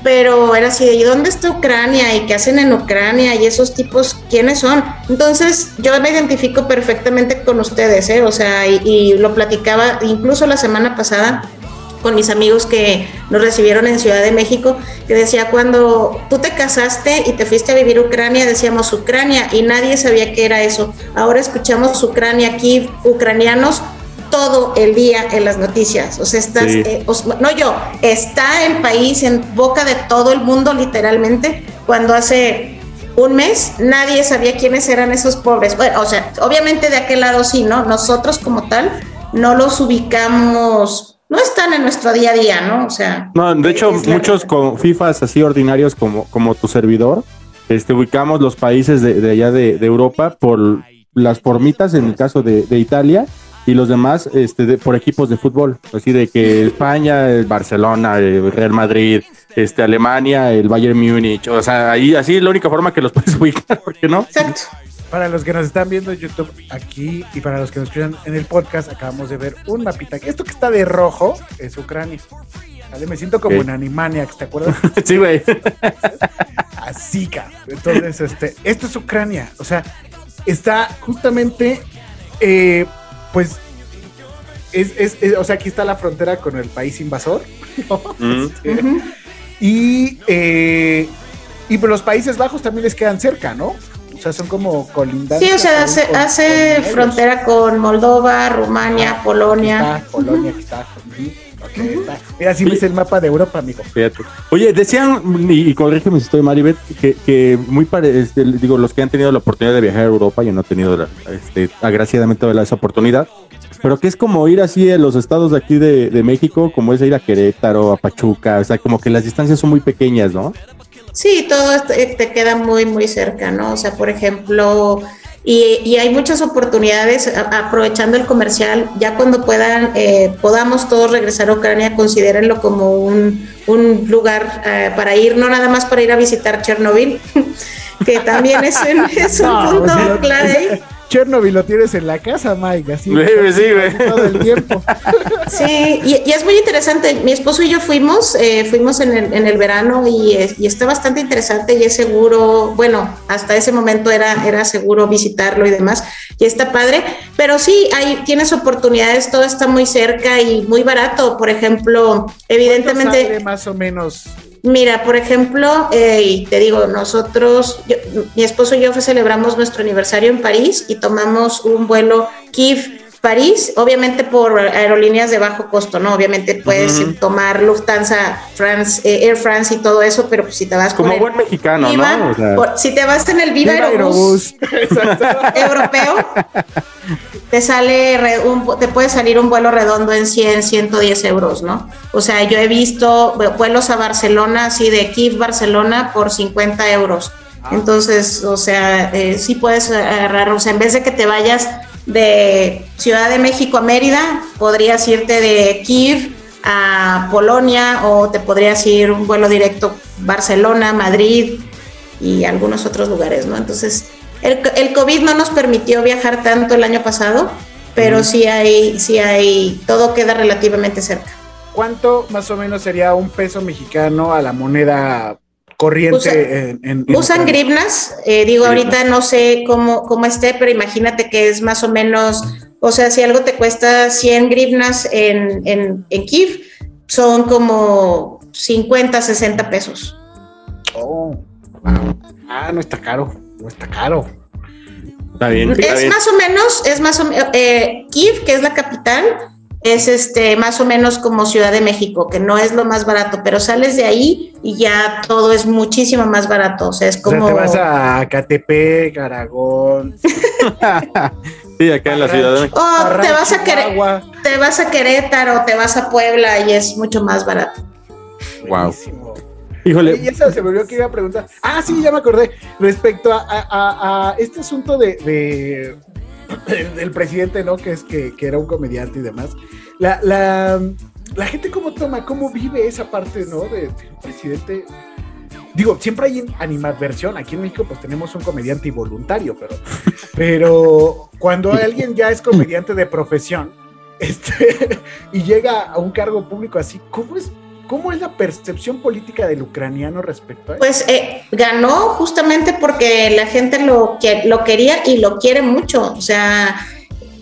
pero era así de ¿y dónde está Ucrania? ¿Y qué hacen en Ucrania? ¿Y esos tipos quiénes son? Entonces yo me identifico perfectamente con ustedes, ¿eh? O sea, y, y lo platicaba incluso la semana pasada con mis amigos que nos recibieron en Ciudad de México, que decía cuando tú te casaste y te fuiste a vivir Ucrania, decíamos Ucrania y nadie sabía qué era eso. Ahora escuchamos Ucrania aquí, ucranianos todo el día en las noticias. O sea, estás, Sí. eh, os- no yo, está el país en boca de todo el mundo literalmente, cuando hace un mes nadie sabía quiénes eran esos pobres. Bueno, o sea, obviamente de aquel lado sí, ¿no? Nosotros como tal no los ubicamos no están en nuestro día a día, ¿no? O sea. No, de hecho, muchos con FIFAs así ordinarios como, como tu servidor, este, ubicamos los países de, de allá de, de Europa por las formitas, en el caso de, de Italia, y los demás este, de- por equipos de fútbol. Así de que España, el Barcelona, el Real Madrid, este, Alemania, el Bayern Múnich. O sea, ahí así es la única forma que los puedes ubicar, ¿por qué no? Exacto. Para los que nos están viendo en YouTube aquí y para los que nos escuchan en el podcast, acabamos de ver un mapita. Esto que está de rojo es Ucrania. ¿Vale? Me siento como en Animaniacs, ¿te acuerdas? Sí, güey. Así, cabrón. Entonces, este, esto es Ucrania. O sea, está justamente, eh, pues, es, es- es- o sea, aquí está la frontera con el país invasor. ¿no? Mm. Este, Y, eh, y pues los Países Bajos también les quedan cerca, ¿no? O sea, son como colindantes. Sí, o sea, hace, con- hace con frontera con Moldova, Rumania, Polonia. Aquí está, Polonia, aquí está. Ujú. Ok, está. Mira, así ves el mapa de Europa, amigo. Fíjate. Oye, decían, y, y corrígeme si estoy mal, Ivette, que, que muy pare, este, digo, los que han tenido la oportunidad de viajar a Europa, yo no he tenido la- este, agraciadamente la- esa oportunidad, pero que es como ir así a los estados de aquí de, de México, como es ir a Querétaro, a Pachuca, o sea, como que las distancias son muy pequeñas, ¿no? Sí, todo esto, eh, te queda muy, muy cerca, ¿no? O sea, por ejemplo, y, y hay muchas oportunidades, a- aprovechando el comercial, ya cuando puedan, eh, podamos todos regresar a Ucrania, considérenlo como un, un lugar eh, para ir, no nada más para ir a visitar Chernobyl, que también es un, es un No, punto sea, clave. Chernobyl lo tienes en la casa, Mike, así. Sí, sí, güey. Todo el tiempo. Sí, y, y es muy interesante. Mi esposo y yo fuimos, eh, fuimos en el, en el verano y, es- y está bastante interesante y es seguro, bueno, hasta ese momento era, era seguro visitarlo y demás, y está padre, pero sí, hay, tienes oportunidades, todo está muy cerca y muy barato, por ejemplo, evidentemente... ¿Cuánto sale más o menos. Mira, por ejemplo, eh, y te digo, nosotros, yo- mi esposo y yo celebramos nuestro aniversario en París y tomamos un vuelo Kiev. París, obviamente por aerolíneas de bajo costo, ¿no? Obviamente puedes tomar Lufthansa, France, eh, Air France y todo eso, pero pues si te vas Como con el buen mexicano, Viva, ¿no? O sea, por- si te vas en el Viva Viva Aerobús europeo, te sale un- te puede salir un vuelo redondo en 100, 110 euros, ¿no? O sea, yo he visto vu- vuelos a Barcelona, así de Kiev, Barcelona, por 50 euros. Entonces, o sea, eh, sí puedes agarrar, o sea, en vez de que te vayas de Ciudad de México a Mérida, podrías irte de Kiev a Polonia o te podrías ir un vuelo directo Barcelona, Madrid y algunos otros lugares, ¿no? Entonces, el, el COVID no nos permitió viajar tanto el año pasado, pero sí hay, sí hay, todo queda relativamente cerca. ¿Cuánto más o menos sería un peso mexicano a la moneda corriente Usa- en, Usan grivnas, eh, digo, ahorita no sé cómo, cómo esté, pero imagínate que es más o menos, o sea, si algo te cuesta 100 grivnas en, en, en Kiev, son como 50, 60 pesos. Oh, wow. Ah, no está caro. No está caro. está bien. está Es bien. más o menos, es más o menos, Kiev, que es la capital, es este más o menos como Ciudad de México, que no es lo más barato, pero sales de ahí y ya todo es muchísimo más barato. O sea, es O sea, como. te vas a Catepec, Aragón. Sí, acá en la ciudad de México. O te vas a querer, Chihuahua. te vas a Querétaro, te vas a Puebla y es mucho más barato. Wow. Buenísimo. Híjole, Y esa se me olvidó que iba a preguntar. Ah, sí, ya me acordé. Respecto a, a- a- a este asunto de, de- del presidente, ¿no? Que es que, que era un comediante y demás. La, la, la gente cómo toma, cómo vive esa parte, ¿no? De, presidente. Digo, siempre hay animadversión. Aquí en México, pues tenemos un comediante involuntario, pero, pero cuando alguien ya es comediante de profesión, este, y llega a un cargo público así, ¿cómo es, cómo es la percepción política del ucraniano respecto a eso? Pues eh, ganó justamente porque la gente lo, que, lo quería y lo quiere mucho. O sea,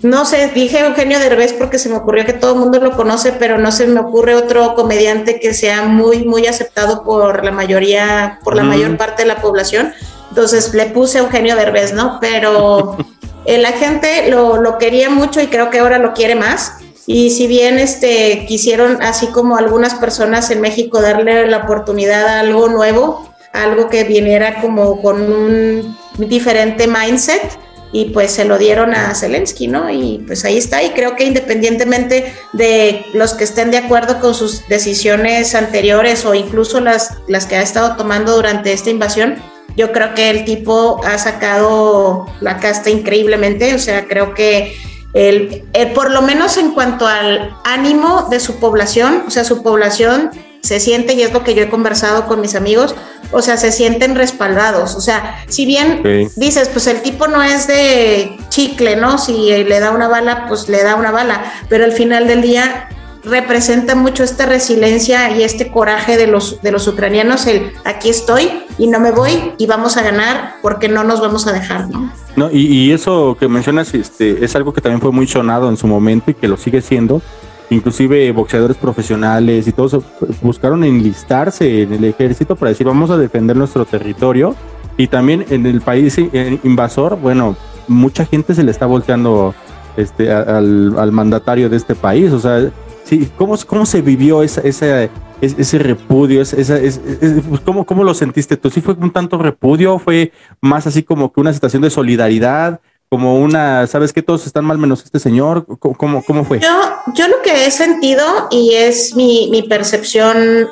no sé, dije Eugenio Derbez porque se me ocurrió que todo el mundo lo conoce, pero no se me ocurre otro comediante que sea muy, muy aceptado por la mayoría, por la Mm. mayor parte de la población. Entonces le puse Eugenio Derbez, ¿no? Pero eh, la gente lo, lo quería mucho y creo que ahora lo quiere más. Y si bien este, quisieron, así como algunas personas en México, darle la oportunidad a algo nuevo, algo que viniera como con un diferente mindset, y pues se lo dieron a Zelensky, ¿no? Y pues ahí está, y creo que independientemente de los que estén de acuerdo con sus decisiones anteriores o incluso las, las que ha estado tomando durante esta invasión, yo creo que el tipo ha sacado la casta increíblemente, o sea, creo que el, el- por lo menos en cuanto al ánimo de su población, o sea, su población se siente, y es lo que yo he conversado con mis amigos, o sea, se sienten respaldados, o sea, si bien dices, pues el tipo no es de chicle, ¿no? Si eh, le da una bala, pues le da una bala, pero al final del día representa mucho esta resiliencia y este coraje de los, de los ucranianos, el aquí estoy y no me voy y vamos a ganar porque no nos vamos a dejar, ¿no? No, y, y eso que mencionas este, es algo que también fue muy sonado en su momento y que lo sigue siendo. Inclusive boxeadores profesionales y todos eh, buscaron enlistarse en el ejército para decir vamos a defender nuestro territorio. Y también en el país invasor, bueno, mucha gente se le está volteando este, al, al mandatario de este país. O sea, sí, ¿cómo, cómo se vivió esa, esa, es- ese repudio? Esa, esa- es- es- pues, ¿cómo, ¿Cómo lo sentiste tú? ¿Sí fue un tanto repudio? ¿Fue más así como que una situación de solidaridad? Como una, ¿sabes que Todos están mal menos este señor. ¿Cómo, cómo, fue? Yo, yo lo que he sentido y es mi, mi percepción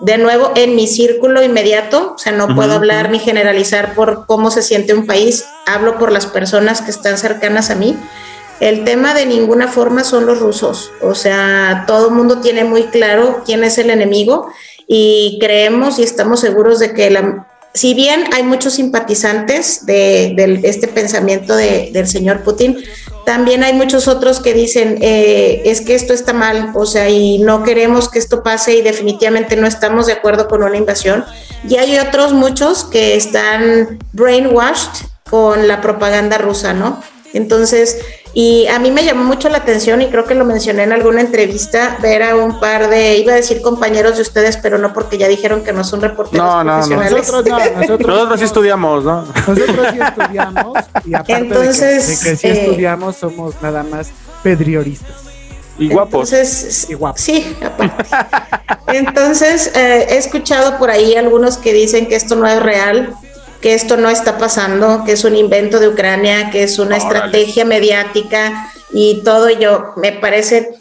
de nuevo en mi círculo inmediato, o sea, no puedo hablar ni generalizar por cómo se siente un país, hablo por las personas que están cercanas a mí. El tema de ninguna forma son los rusos, o sea, todo el mundo tiene muy claro quién es el enemigo y creemos y estamos seguros de que la, si bien hay muchos simpatizantes de, este pensamiento de- del señor Putin, también hay muchos otros que dicen, eh, es que esto está mal, o sea, y no queremos que esto pase y definitivamente no estamos de acuerdo con una invasión. Y hay otros muchos que están brainwashed con la propaganda rusa, ¿no? Entonces, y a mí me llamó mucho la atención y creo que lo mencioné en alguna entrevista, ver a un par de, iba a decir compañeros de ustedes, pero no porque ya dijeron que no son reporteros No, no, no. profesionales. Nosotros no, nosotros Nosotros sí estudiamos, ¿no? Nosotros sí estudiamos y aparte Entonces, de, que, de que sí eh, estudiamos, somos nada más pedrioristas. Y guapos. Entonces, sí, aparte. Entonces, eh, he escuchado por ahí algunos que dicen que esto no es real, que esto no está pasando, que es un invento de Ucrania, que es una estrategia mediática y todo ello. Me parece,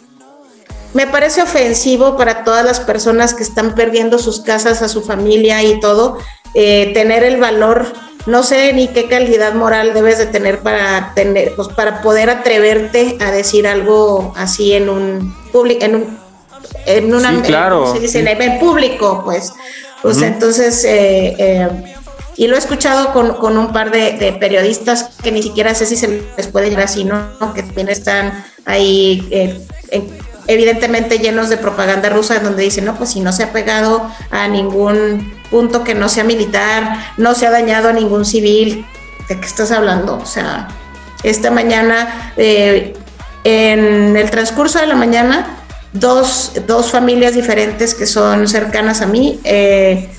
me parece ofensivo para todas las personas que están perdiendo sus casas, a su familia y todo, eh, tener el valor. No sé ni qué calidad moral debes de tener para tener, pues, para poder atreverte a decir algo así en un público, en un, en una, Sí, claro. ¿cómo se dice? Sí. en público, pues. Pues entonces, eh, eh, y lo he escuchado con, con un par de, periodistas que ni siquiera sé si se les puede llegar así, ¿no? Que también están ahí eh, en- evidentemente llenos de propaganda rusa, donde dicen, no, pues si no se ha pegado a ningún punto que no sea militar, no se ha dañado a ningún civil, ¿de qué estás hablando? O sea, esta mañana, eh, en el transcurso de la mañana, dos, dos familias diferentes que son cercanas a mí eh,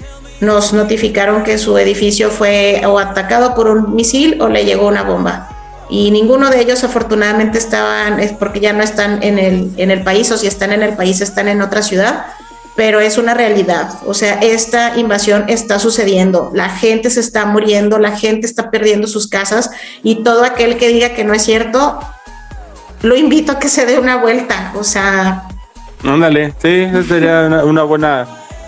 nos notificaron que su edificio fue o atacado por un misil o le llegó una bomba. Y ninguno de ellos afortunadamente estaban, es porque ya no están en el, en el país, o si están en el país están en otra ciudad, pero es una realidad. O sea, esta invasión está sucediendo, la gente se está muriendo, la gente está perdiendo sus casas y todo aquel que diga que no es cierto, lo invito a que se dé una vuelta. O sea, Ándale, sí, sería una, una buena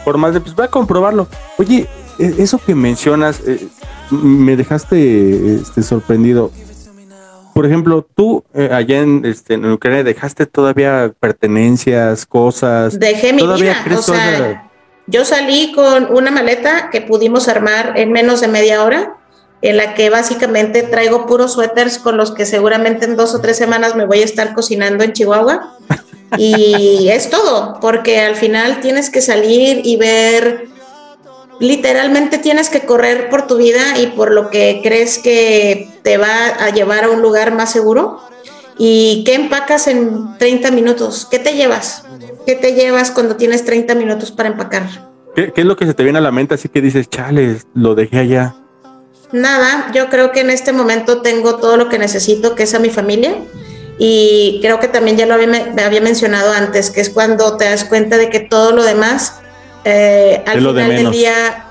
forma de, pues, voy a comprobarlo. Oye, e- eso que mencionas, eh, me dejaste este, sorprendido. Por ejemplo, tú eh, allá en, este, en Ucrania dejaste todavía pertenencias, cosas. dejé mi ¿Todavía vida. crees O sea, yo salí con una maleta que pudimos armar en menos de media hora, en la que básicamente traigo puros suéteres con los que seguramente en dos o tres semanas me voy a estar cocinando en Chihuahua. Y es todo, porque al final tienes que salir y ver, literalmente tienes que correr por tu vida y por lo que crees que te va a llevar a un lugar más seguro. ¿Y qué empacas en 30 minutos? ¿Qué te llevas? ¿Qué te llevas cuando tienes 30 minutos para empacar? ¿Qué, qué es lo que se te viene a la mente? Así que dices, chales, lo dejé allá. Nada, yo creo que en este momento tengo todo lo que necesito, que es a mi familia. Y creo que también ya lo había, me había mencionado antes, que es cuando te das cuenta de que todo lo demás, eh, al de final del día,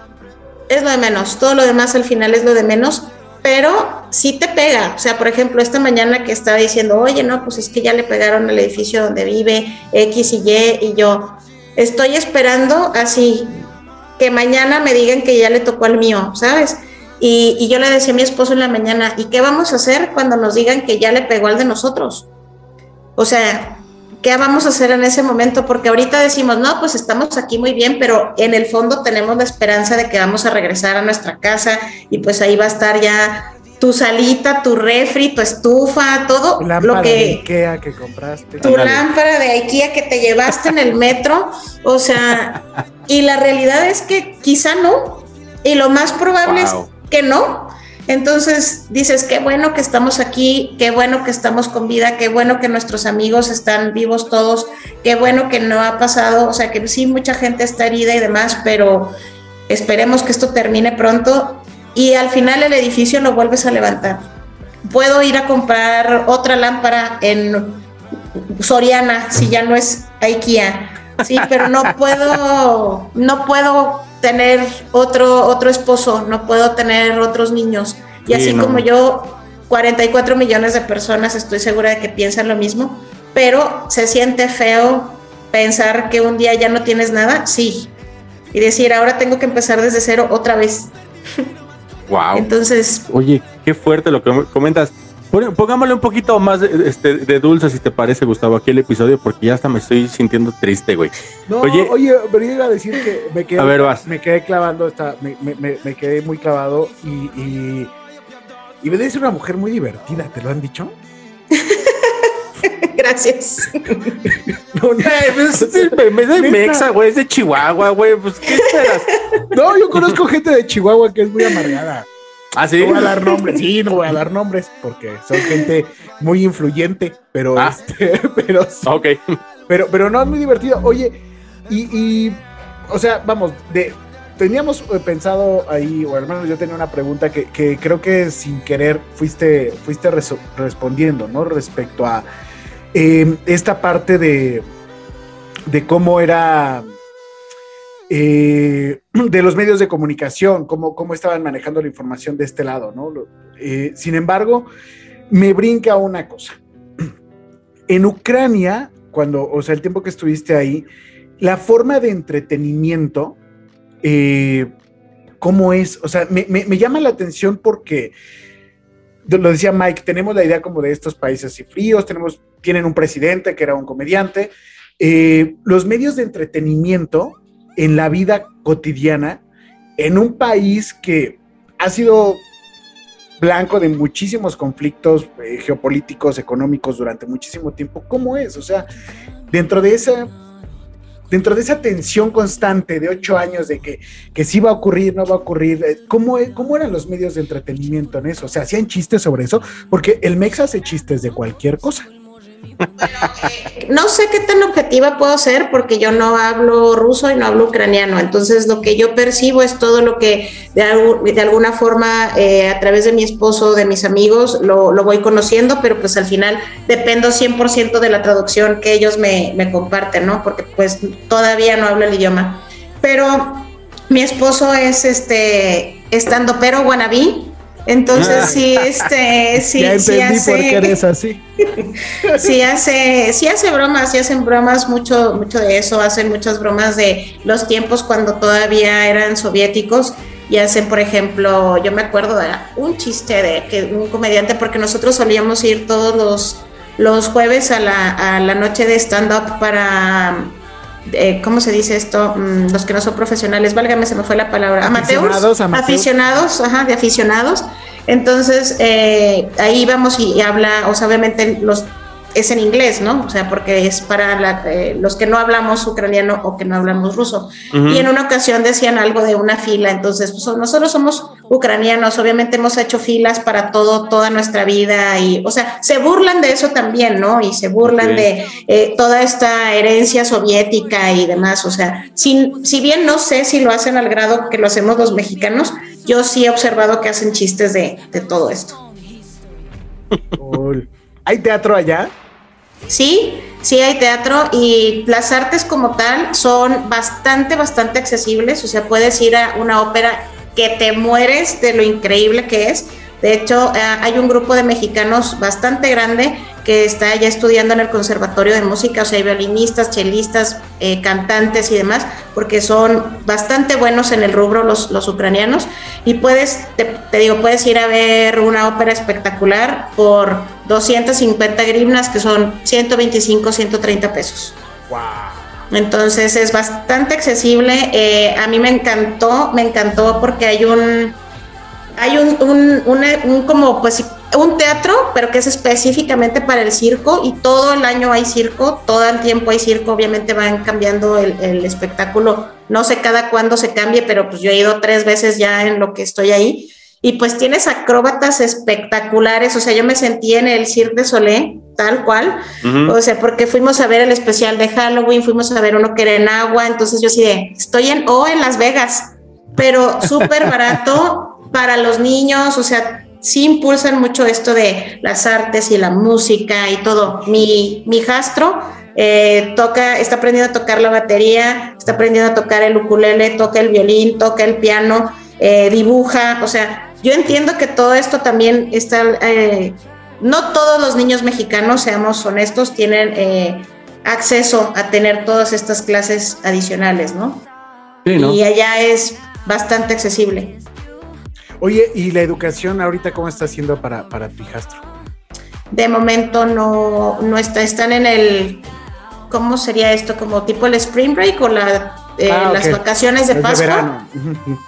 es lo de menos. Todo lo demás al final es lo de menos. pero sí te pega. O sea, por ejemplo, esta mañana que estaba diciendo, oye, no, pues es que ya le pegaron al edificio donde vive X y Y, y yo estoy esperando así que mañana me digan que ya le tocó al mío, ¿sabes? Y, y yo le decía a mi esposo en la mañana, ¿y qué vamos a hacer cuando nos digan que ya le pegó al de nosotros? O sea, ¿qué vamos a hacer en ese momento? Porque ahorita decimos, no, pues estamos aquí muy bien, pero en el fondo tenemos la esperanza de que vamos a regresar a nuestra casa y pues ahí va a estar ya tu salita, tu refri, tu estufa, todo Lámpara lo de que Ikea que compraste. tu lámpara de IKEA que te llevaste en el metro, o sea, y la realidad es que quizá no, y lo más probable Wow. es que no. Entonces dices, qué bueno que estamos aquí, qué bueno que estamos con vida, qué bueno que nuestros amigos están vivos todos, qué bueno que no ha pasado, o sea, que sí, mucha gente está herida y demás, pero esperemos que esto termine pronto y al final el edificio lo vuelves a levantar. Puedo ir a comprar otra lámpara en Soriana si ya no es IKEA. Sí, pero no puedo, no puedo tener otro, otro esposo, no puedo tener otros niños. Y Sí, así no. como yo, 44 millones de personas estoy segura de que piensan lo mismo, pero se siente feo pensar que un día ya no tienes nada, sí. Y decir, ahora tengo que empezar desde cero otra vez. Wow. Entonces, Oye, qué fuerte lo que comentas. Pon- Pongámosle un poquito más de, este, de dulce, si te parece, Gustavo, aquí el episodio, porque ya hasta me estoy sintiendo triste, güey. No, Oye. oye, pero yo iba a decir que me quedé, A ver, vas. me quedé clavando, esta, me, me- me- me quedé muy clavado y, y, y me dice una mujer muy divertida, ¿te lo han dicho? gracias. No, no, pues, es de-. Mexa, güey, es de Chihuahua, güey. Pues, ¿qué esperas? no, yo conozco gente de Chihuahua que es muy amargada. ¿Ah, sí? No voy a dar nombres, sí, no voy a dar nombres porque son gente muy influyente, pero Ah. este, pero sí. Ok. Pero, pero no es muy divertido. Oye, y, y, o sea, vamos, de, teníamos eh, pensado ahí, o al menos yo tenía una pregunta que, que creo que sin querer fuiste, fuiste respondiendo, ¿no? Respecto a eh, esta parte de, de cómo era eh, de los medios de comunicación, cómo, cómo estaban manejando la información de este lado, ¿no? Eh, sin embargo, me brinca una cosa. En Ucrania, cuando, o sea, el tiempo que estuviste ahí, la forma de entretenimiento, eh, ¿cómo es? O sea, me, me- llama la atención porque, lo decía Mike, tenemos la idea como de estos países así fríos, tenemos, tienen un presidente que era un comediante. Los medios de entretenimiento en la vida cotidiana, en un país que ha sido blanco de muchísimos conflictos eh, geopolíticos, económicos durante muchísimo tiempo. ¿Cómo es? O sea, dentro de esa dentro de esa tensión constante de ocho años de que, que sí va a ocurrir, no va a ocurrir, eh, ¿cómo, e- ¿cómo eran los medios de entretenimiento en eso? O sea, ¿hacían chistes sobre eso? Porque el Mex hace chistes de cualquier cosa. No sé qué tan objetiva puedo ser porque yo no hablo ruso y no hablo ucraniano. Entonces, lo que yo percibo es todo lo que de, algu- de alguna forma eh, a través de mi esposo, de mis amigos, lo, voy conociendo, pero pues al final dependo 100% de la traducción que ellos me, me comparten, ¿no? Porque pues todavía no hablo el idioma. Pero mi esposo es este estando pero wannabe. Entonces Ah. sí, este, sí, ya sí hace por qué eres así. sí hace, sí hace bromas, sí hacen bromas, mucho, mucho de eso, hacen muchas bromas de los tiempos cuando todavía eran soviéticos y hacen, por ejemplo, yo me acuerdo de un chiste de que un comediante, porque nosotros solíamos ir todos los, los jueves a la, a la noche de stand-up para, eh, ¿cómo se dice esto? Mm, los que no son profesionales, válgame, se me fue la palabra, amateurs, Aficionados, amateurs. aficionados, ajá, de aficionados. Entonces, eh, ahí vamos y, y habla, o sea, obviamente los, es en inglés, ¿no? O sea, porque es para la- eh, los que no hablamos ucraniano o que no hablamos ruso. Y en una ocasión decían algo de una fila, entonces, pues nosotros somos ucranianos, obviamente hemos hecho filas para todo, toda nuestra vida, y, o sea, se burlan de eso también, ¿no? Y se burlan de eh, toda esta herencia soviética y demás, o sea, sin, si bien no sé si lo hacen al grado que lo hacemos los mexicanos, yo sí he observado que hacen chistes de, de todo esto. Cool. ¿Hay teatro allá? Sí, sí hay teatro y las artes como tal son bastante, bastante accesibles. O sea, puedes ir a una ópera que te mueres de lo increíble que es, De hecho, eh, hay un grupo de mexicanos bastante grande que está ya estudiando en el Conservatorio de Música, o sea, hay violinistas, chelistas, eh, cantantes y demás, porque son bastante buenos en el rubro los, los ucranianos. Y puedes, te, te digo, puedes ir a ver una ópera espectacular por 250 grivnas, que son 125, 130 pesos. Entonces es bastante accesible. Eh, a mí me encantó, me encantó porque hay un, hay un, un, una- un como pues un teatro, pero que es específicamente para el circo y todo el año hay circo, todo el tiempo hay circo, obviamente van cambiando el, el espectáculo, no sé cada cuándo se cambie, pero pues yo he ido tres veces ya en lo que estoy ahí y pues tienes acróbatas espectaculares, o sea, yo me sentí en el Cirque de Soleil, tal cual, Ujú. o sea, porque fuimos a ver el especial de Halloween, fuimos a ver uno que era en agua, entonces yo sí de, estoy en, o en Las Vegas, pero súper barato para los niños, o sea, sí impulsan mucho esto de las artes y la música y todo. Mi, mi hijastro eh, toca, está aprendiendo a tocar la batería, está aprendiendo a tocar el ukulele, toca el violín, toca el piano, eh, dibuja, o sea, yo entiendo que todo esto también está, eh, no todos los niños mexicanos, seamos honestos, tienen eh, acceso a tener todas estas clases adicionales, ¿no? Sí, ¿no? Y allá es bastante accesible. Oye, ¿y la educación ahorita cómo está haciendo para, para tu hijastro? De momento no, no está, están en el, ¿cómo sería esto? Como tipo el spring break o la, eh, Ah, las ok. vacaciones de Las Pascua. verano.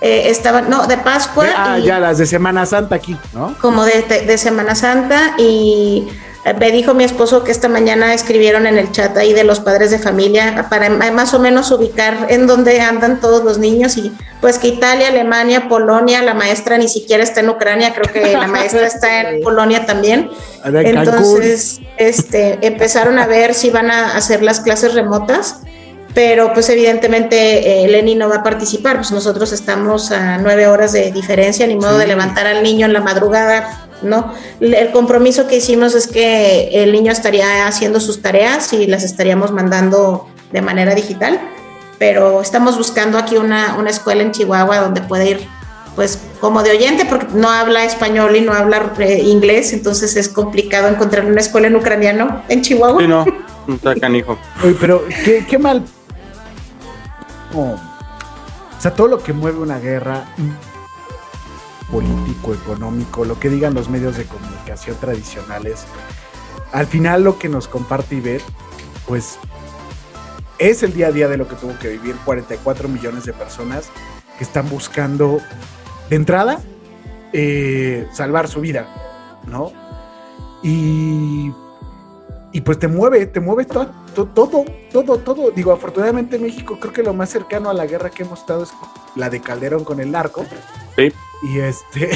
Eh, estaban, no, de Pascua. Ah, y- ya, las de Semana Santa aquí, ¿no? como de, de- de Semana Santa y eh, me dijo mi esposo que esta mañana escribieron en el chat ahí de los padres de familia para más o menos ubicar en dónde andan todos los niños y pues que Italia, Alemania, Polonia, la maestra ni siquiera está en Ucrania, creo que la maestra está en Polonia también. Entonces, este, empezaron a ver si van a hacer las clases remotas, pero pues evidentemente eh, Lenny no va a participar, pues nosotros estamos a nueve horas de diferencia, ni modo de levantar al niño en la madrugada, ¿no? El compromiso que hicimos es que el niño estaría haciendo sus tareas y las estaríamos mandando de manera digital, pero estamos buscando aquí una, una escuela en Chihuahua donde pueda ir pues como de oyente porque no habla español y no habla eh, inglés, entonces es complicado encontrar una escuela en ucraniano en Chihuahua. Sí, no, no está canijo. Oye, pero qué, qué mal. O sea, todo lo que mueve una guerra político, económico, lo que digan los medios de comunicación tradicionales, al final lo que nos comparte Ivette, pues es el día a día de lo que tuvo que vivir 44 millones de personas que están buscando, de entrada, eh, salvar su vida, ¿no? Y y pues te mueve, te mueve to- to- todo, todo, todo. Digo, afortunadamente México creo que lo más cercano a la guerra que hemos estado es la de Calderón con el narco. Sí. Y este,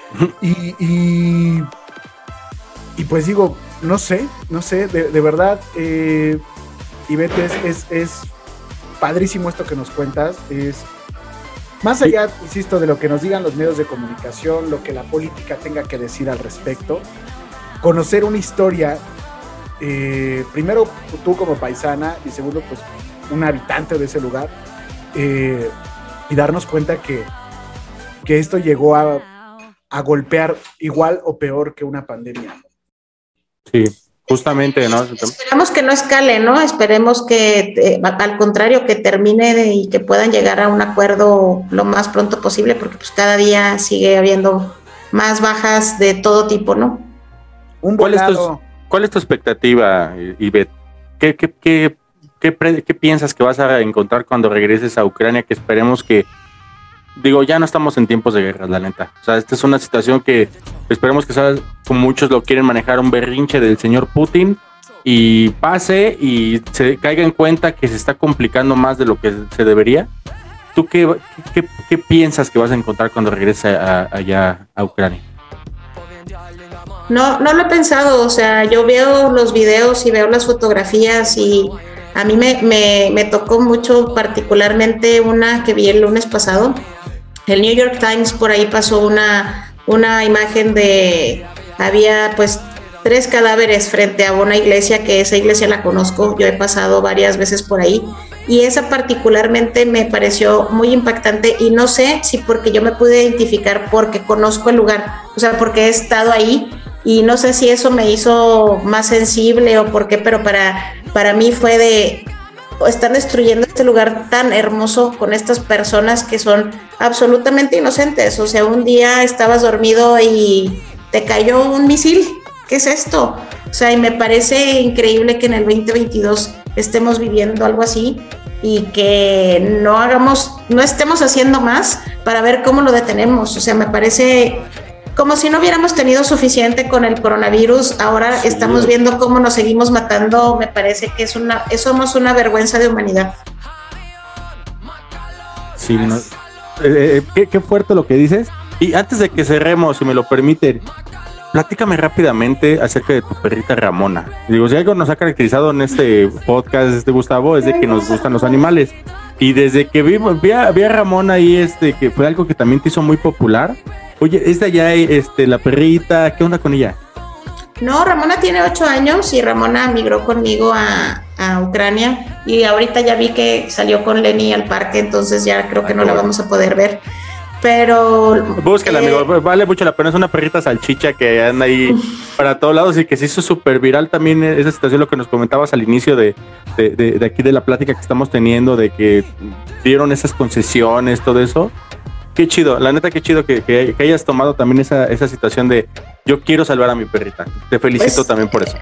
y, y, y pues digo, no sé, no sé, de, de verdad, eh, Ivette, es, es, es padrísimo esto que nos cuentas, es más allá, insisto, de lo que nos digan los medios de comunicación, lo que la política tenga que decir al respecto, conocer una historia, eh, primero tú como paisana y segundo pues un habitante de ese lugar, eh, y darnos cuenta que, que esto llegó a, a golpear igual o peor que una pandemia. Sí, justamente, ¿no? Esperamos que no escale, ¿no? Esperemos que, eh, al contrario, que termine de- y que puedan llegar a un acuerdo lo más pronto posible, porque pues cada día sigue habiendo más bajas de todo tipo, ¿no? Un ¿Cuál es, tu, volado. Cuál es tu expectativa, Ivette? ¿Qué, qué, qué, qué, piensas que vas a encontrar cuando regreses a Ucrania? Que esperemos que, digo, ya no estamos en tiempos de guerra, la neta. O sea, esta es una situación que esperemos que sea, como muchos lo quieren manejar, un berrinche del señor Putin y pase y se caiga en cuenta que se está complicando más de lo que se debería. ¿Tú qué, qué, qué piensas que vas a encontrar cuando regreses a- allá a Ucrania? No, no lo he pensado, o sea, yo veo los videos y veo las fotografías y a mí me, me, tocó mucho particularmente una que vi el lunes pasado. El New York Times por ahí pasó una, una imagen de, había pues tres cadáveres frente a una iglesia, que esa iglesia la conozco, yo he pasado varias veces por ahí, y esa particularmente me pareció muy impactante y no sé si porque yo me pude identificar porque conozco el lugar, o sea, porque he estado ahí y no sé si eso me hizo más sensible o por qué, pero para, para mí fue de, están destruyendo este lugar tan hermoso con estas personas que son absolutamente inocentes. O sea, un día estabas dormido y te cayó un misil. ¿Qué es esto? O sea, y me parece increíble que en el 2022 estemos viviendo algo así y que no hagamos, no estemos haciendo más para ver cómo lo detenemos. O sea, me parece como si no hubiéramos tenido suficiente con el coronavirus, ahora estamos viendo cómo nos seguimos matando, me parece que es una, somos una vergüenza de humanidad. Sí, no, eh, eh, qué, qué fuerte lo que dices. Y antes de que cerremos, si me lo permiten, platícame rápidamente acerca de tu perrita Ramona. Digo, si algo nos ha caracterizado en este podcast, este Gustavo, es de que nos gustan los animales. Y desde que vi, vi, a, vi a Ramona ahí, este, que fue algo que también te hizo muy popular. Oye, esta ya, este, la perrita, ¿qué onda con ella? No, Ramona tiene ocho años y Ramona migró conmigo a, a, Ucrania y ahorita ya vi que salió con Lenny al parque, entonces ya creo que no la vamos a poder ver. Pero. Búsquela, eh, amigo. Vale mucho la pena. Es una perrita salchicha que anda ahí para todos lados y que se hizo súper viral también esa situación, lo que nos comentabas al inicio de, de, de, de, aquí de la plática que estamos teniendo, de que dieron esas concesiones, todo eso. Qué chido, la neta, qué chido que, que, que hayas tomado también esa, esa situación de yo quiero salvar a mi perrita. Te felicito Pues, también por eso.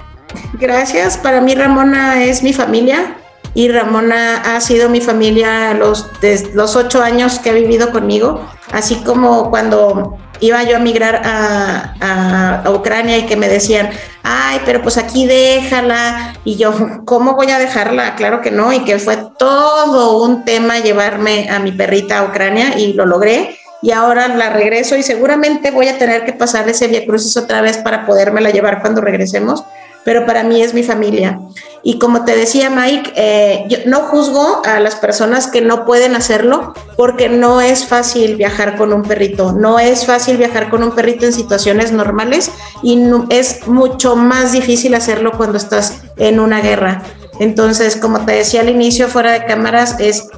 Gracias. Para mí, Ramona es mi familia y Ramona ha sido mi familia los, los ocho años que ha vivido conmigo, así como cuando iba yo a migrar a, Ucrania y que me decían, ay, pero pues aquí déjala, y yo, ¿cómo voy a dejarla? Claro que no, y que fue todo un tema llevarme a mi perrita a Ucrania y lo logré. Y ahora la regreso y seguramente voy a tener que pasar ese Via Crucis otra vez para podérmela llevar cuando regresemos pero para mí es mi familia. Y como te decía Mike, eh, yo no juzgo a las personas que no pueden hacerlo porque no es fácil viajar con un perrito, no es fácil viajar con un perrito en situaciones normales y no, es mucho más difícil hacerlo cuando estás en una guerra. Entonces, como te decía al inicio, fuera de cámaras, es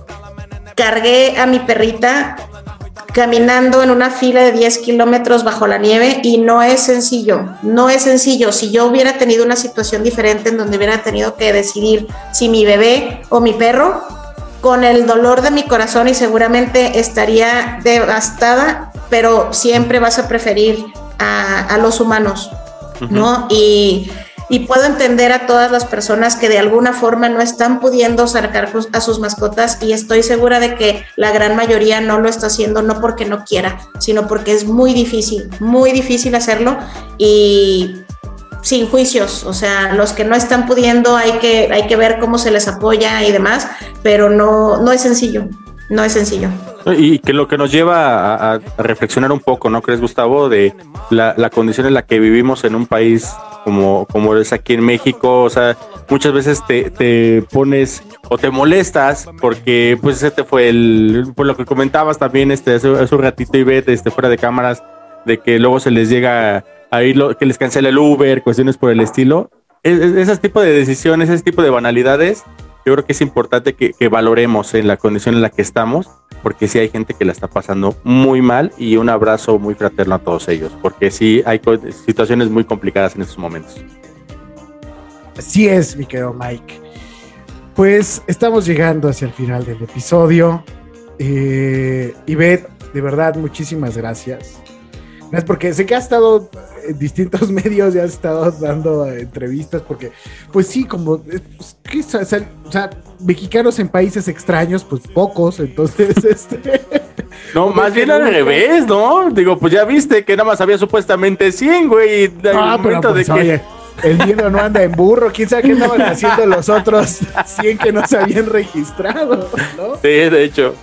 cargué a mi perrita caminando en una fila de 10 kilómetros bajo la nieve y no es sencillo, no es sencillo. Si yo hubiera tenido una situación diferente en donde hubiera tenido que decidir si mi bebé o mi perro, con el dolor de mi corazón y seguramente estaría devastada, pero siempre vas a preferir a, a los humanos, ¿no? Uh -huh. Y y puedo entender a todas las personas que de alguna forma no están pudiendo sacar a sus mascotas y estoy segura de que la gran mayoría no lo está haciendo no porque no quiera, sino porque es muy difícil, muy difícil hacerlo y sin juicios, o sea, los que no están pudiendo hay que, hay que ver cómo se les apoya y demás, pero no, no es sencillo, no es sencillo. Y que lo que nos lleva a, reflexionar un poco, ¿no crees, Gustavo? De la, la condición en la que vivimos en un país como, como es aquí en México, o sea, muchas veces te, te pones o te molestas porque pues ese te fue el, por lo que comentabas también este, hace, un ratito y vete este, fuera de cámaras, de que luego se les llega a ir, lo, que les cancela el Uber, cuestiones por el estilo. Es, es, ese tipo de decisiones, ese tipo de banalidades, yo creo que es importante que, que, valoremos en la condición en la que estamos, porque sí hay gente que la está pasando muy mal y un abrazo muy fraterno a todos ellos, porque sí hay situaciones muy complicadas en estos momentos. Así es, mi querido Mike. Pues estamos llegando hacia el final del episodio. Eh, Ivette, de verdad, muchísimas gracias. Gracias porque sé que has estado en distintos medios y has estado dando entrevistas porque, pues sí, como, pues, ¿qué, o, sea, o sea, mexicanos en países extraños, pues pocos, entonces, este... No, más bien al revés, ¿no? Digo, pues ya viste que nada más había supuestamente 100, güey. Ah, pero pues, de que... oye, el dinero no anda en burro, quién sabe qué estaban haciendo los otros 100 que no se habían registrado, ¿no? Sí, de hecho.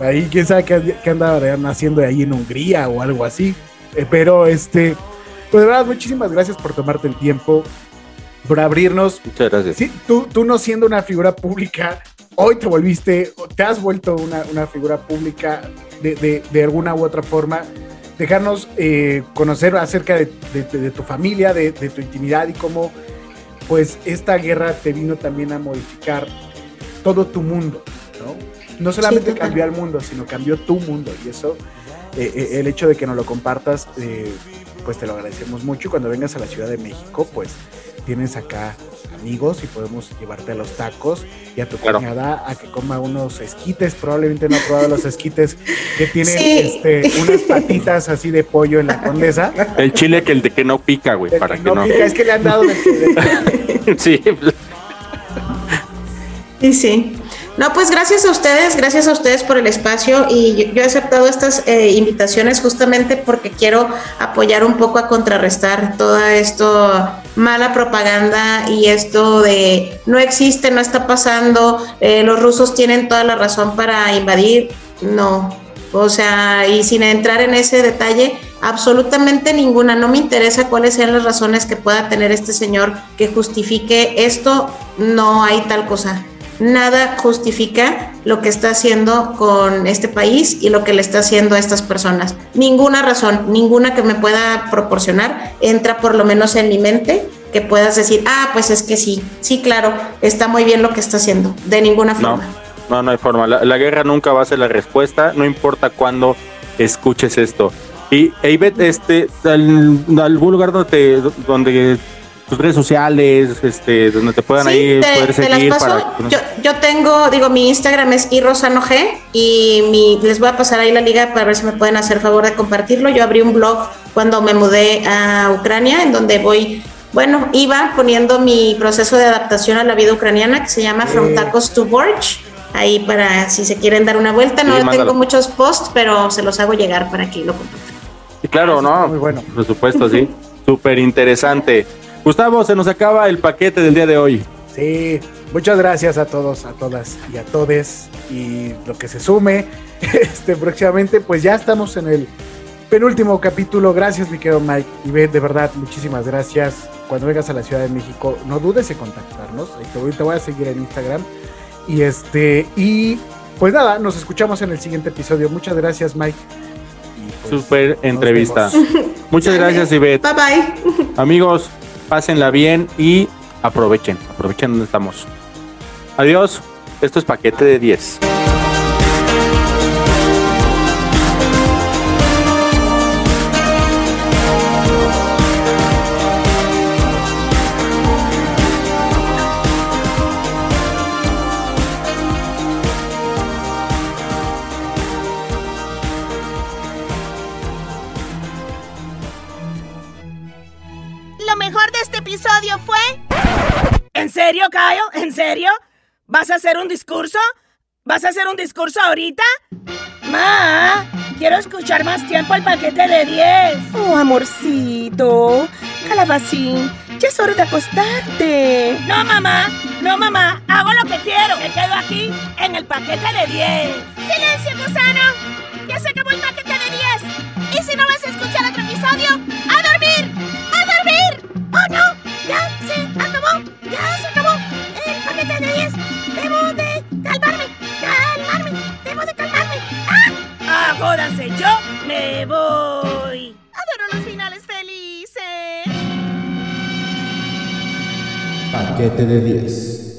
Ahí quién sabe qué, qué andaban haciendo ahí en Hungría o algo así. Eh, pero este, pues de verdad, muchísimas gracias por tomarte el tiempo, por abrirnos. Muchas gracias. Sí, tú, tú no siendo una figura pública, hoy te volviste, te has vuelto una, una figura pública de, de, de, alguna u otra forma. Dejarnos eh, conocer acerca de, de tu familia, de, tu intimidad y cómo pues esta guerra te vino también a modificar todo tu mundo, ¿no? No solamente Sí, cambió al mundo, sino cambió tu mundo. Y eso, eh, eh, el hecho de que nos lo compartas, eh, pues te lo agradecemos mucho. Y cuando vengas a la Ciudad de México, pues tienes acá amigos y podemos llevarte a los tacos y a tu Claro. cuñada a que coma unos esquites. Probablemente no ha probado los esquites que tienen Sí. este, unas patitas así de pollo en la condesa. El chile que el de que no pica, güey, para que No, no. pica, es que le han dado de- de- Sí, Sí, sí. No, pues gracias a ustedes, gracias a ustedes por el espacio y yo, he aceptado estas eh, invitaciones justamente porque quiero apoyar un poco a contrarrestar toda esto mala propaganda y esto de no existe, no está pasando, eh, los rusos tienen toda la razón para invadir, no. O sea, y sin entrar en ese detalle, absolutamente ninguna. No me interesa cuáles sean las razones que pueda tener este señor que justifique esto. No hay tal cosa. Nada justifica lo que está haciendo con este país y lo que le está haciendo a estas personas. Ninguna razón, ninguna que me pueda proporcionar entra por lo menos en mi mente que puedas decir, ah, pues es que sí, sí, claro, está muy bien lo que está haciendo. De ninguna forma. no, no hay forma. La, la guerra nunca va a ser la respuesta, no importa cuándo escuches esto. Y Ivette, este, al- algún lugar donde, te- donde tus redes sociales, este, donde te puedan Sí, ahí te, poder te las seguir paso. para. Yo, yo tengo, digo, mi Instagram es irrosanog y mi, les voy a pasar ahí la liga para ver si me pueden hacer favor de compartirlo. Yo abrí un blog cuando me mudé a Ucrania, en donde voy, bueno, iba poniendo mi proceso de adaptación a la vida ucraniana que se llama From Tacos to Borch. Ahí para si se quieren dar una vuelta. No Sí, tengo muchos posts, pero se los hago llegar para que lo compartan. Y claro, no, muy bueno. por supuesto, sí. Súper interesante. Gustavo, se nos acaba el paquete del día de hoy. Sí, muchas gracias a todos, a todas y a todes. Y lo que se sume este, próximamente, pues ya estamos en el penúltimo capítulo. Gracias, mi querido Mike. Y ve, de verdad, muchísimas gracias. Cuando vengas a la Ciudad de México, no dudes en contactarnos. Te voy, te voy a seguir en Instagram. Y este, y pues nada, nos escuchamos en el siguiente episodio. Muchas gracias, Mike. Y, pues, Súper entrevista. vemos. Muchas gracias, Ivette. Bye bye. Amigos, pásenla bien y aprovechen, aprovechen donde estamos. Adiós, esto es paquete de 10. ¿En serio, Cayo? ¿En serio? ¿Vas a hacer un discurso? ¿Vas a hacer un discurso ahorita? Ma, quiero escuchar más tiempo el paquete de 10. Oh, amorcito. Calabacín, ya es hora de acostarte. No, mamá, no, mamá, hago lo que quiero. Me quedo aquí en el paquete de 10. ¡Silencio, gusano! ¡Ya se acabó el paquete de 10! Y si no vas a escuchar otro episodio, ¡a dormir! ¡A dormir! ¡Oh, no! ¡Ya se acabó! ¡Ya se acabó el paquete de 10! ¡Debo de calmarme! ¡Calmarme! ¡Debo de calmarme! ¡Ah! Ah, jódanse, yo me voy. ¡Adoro los finales felices! Paquete de 10.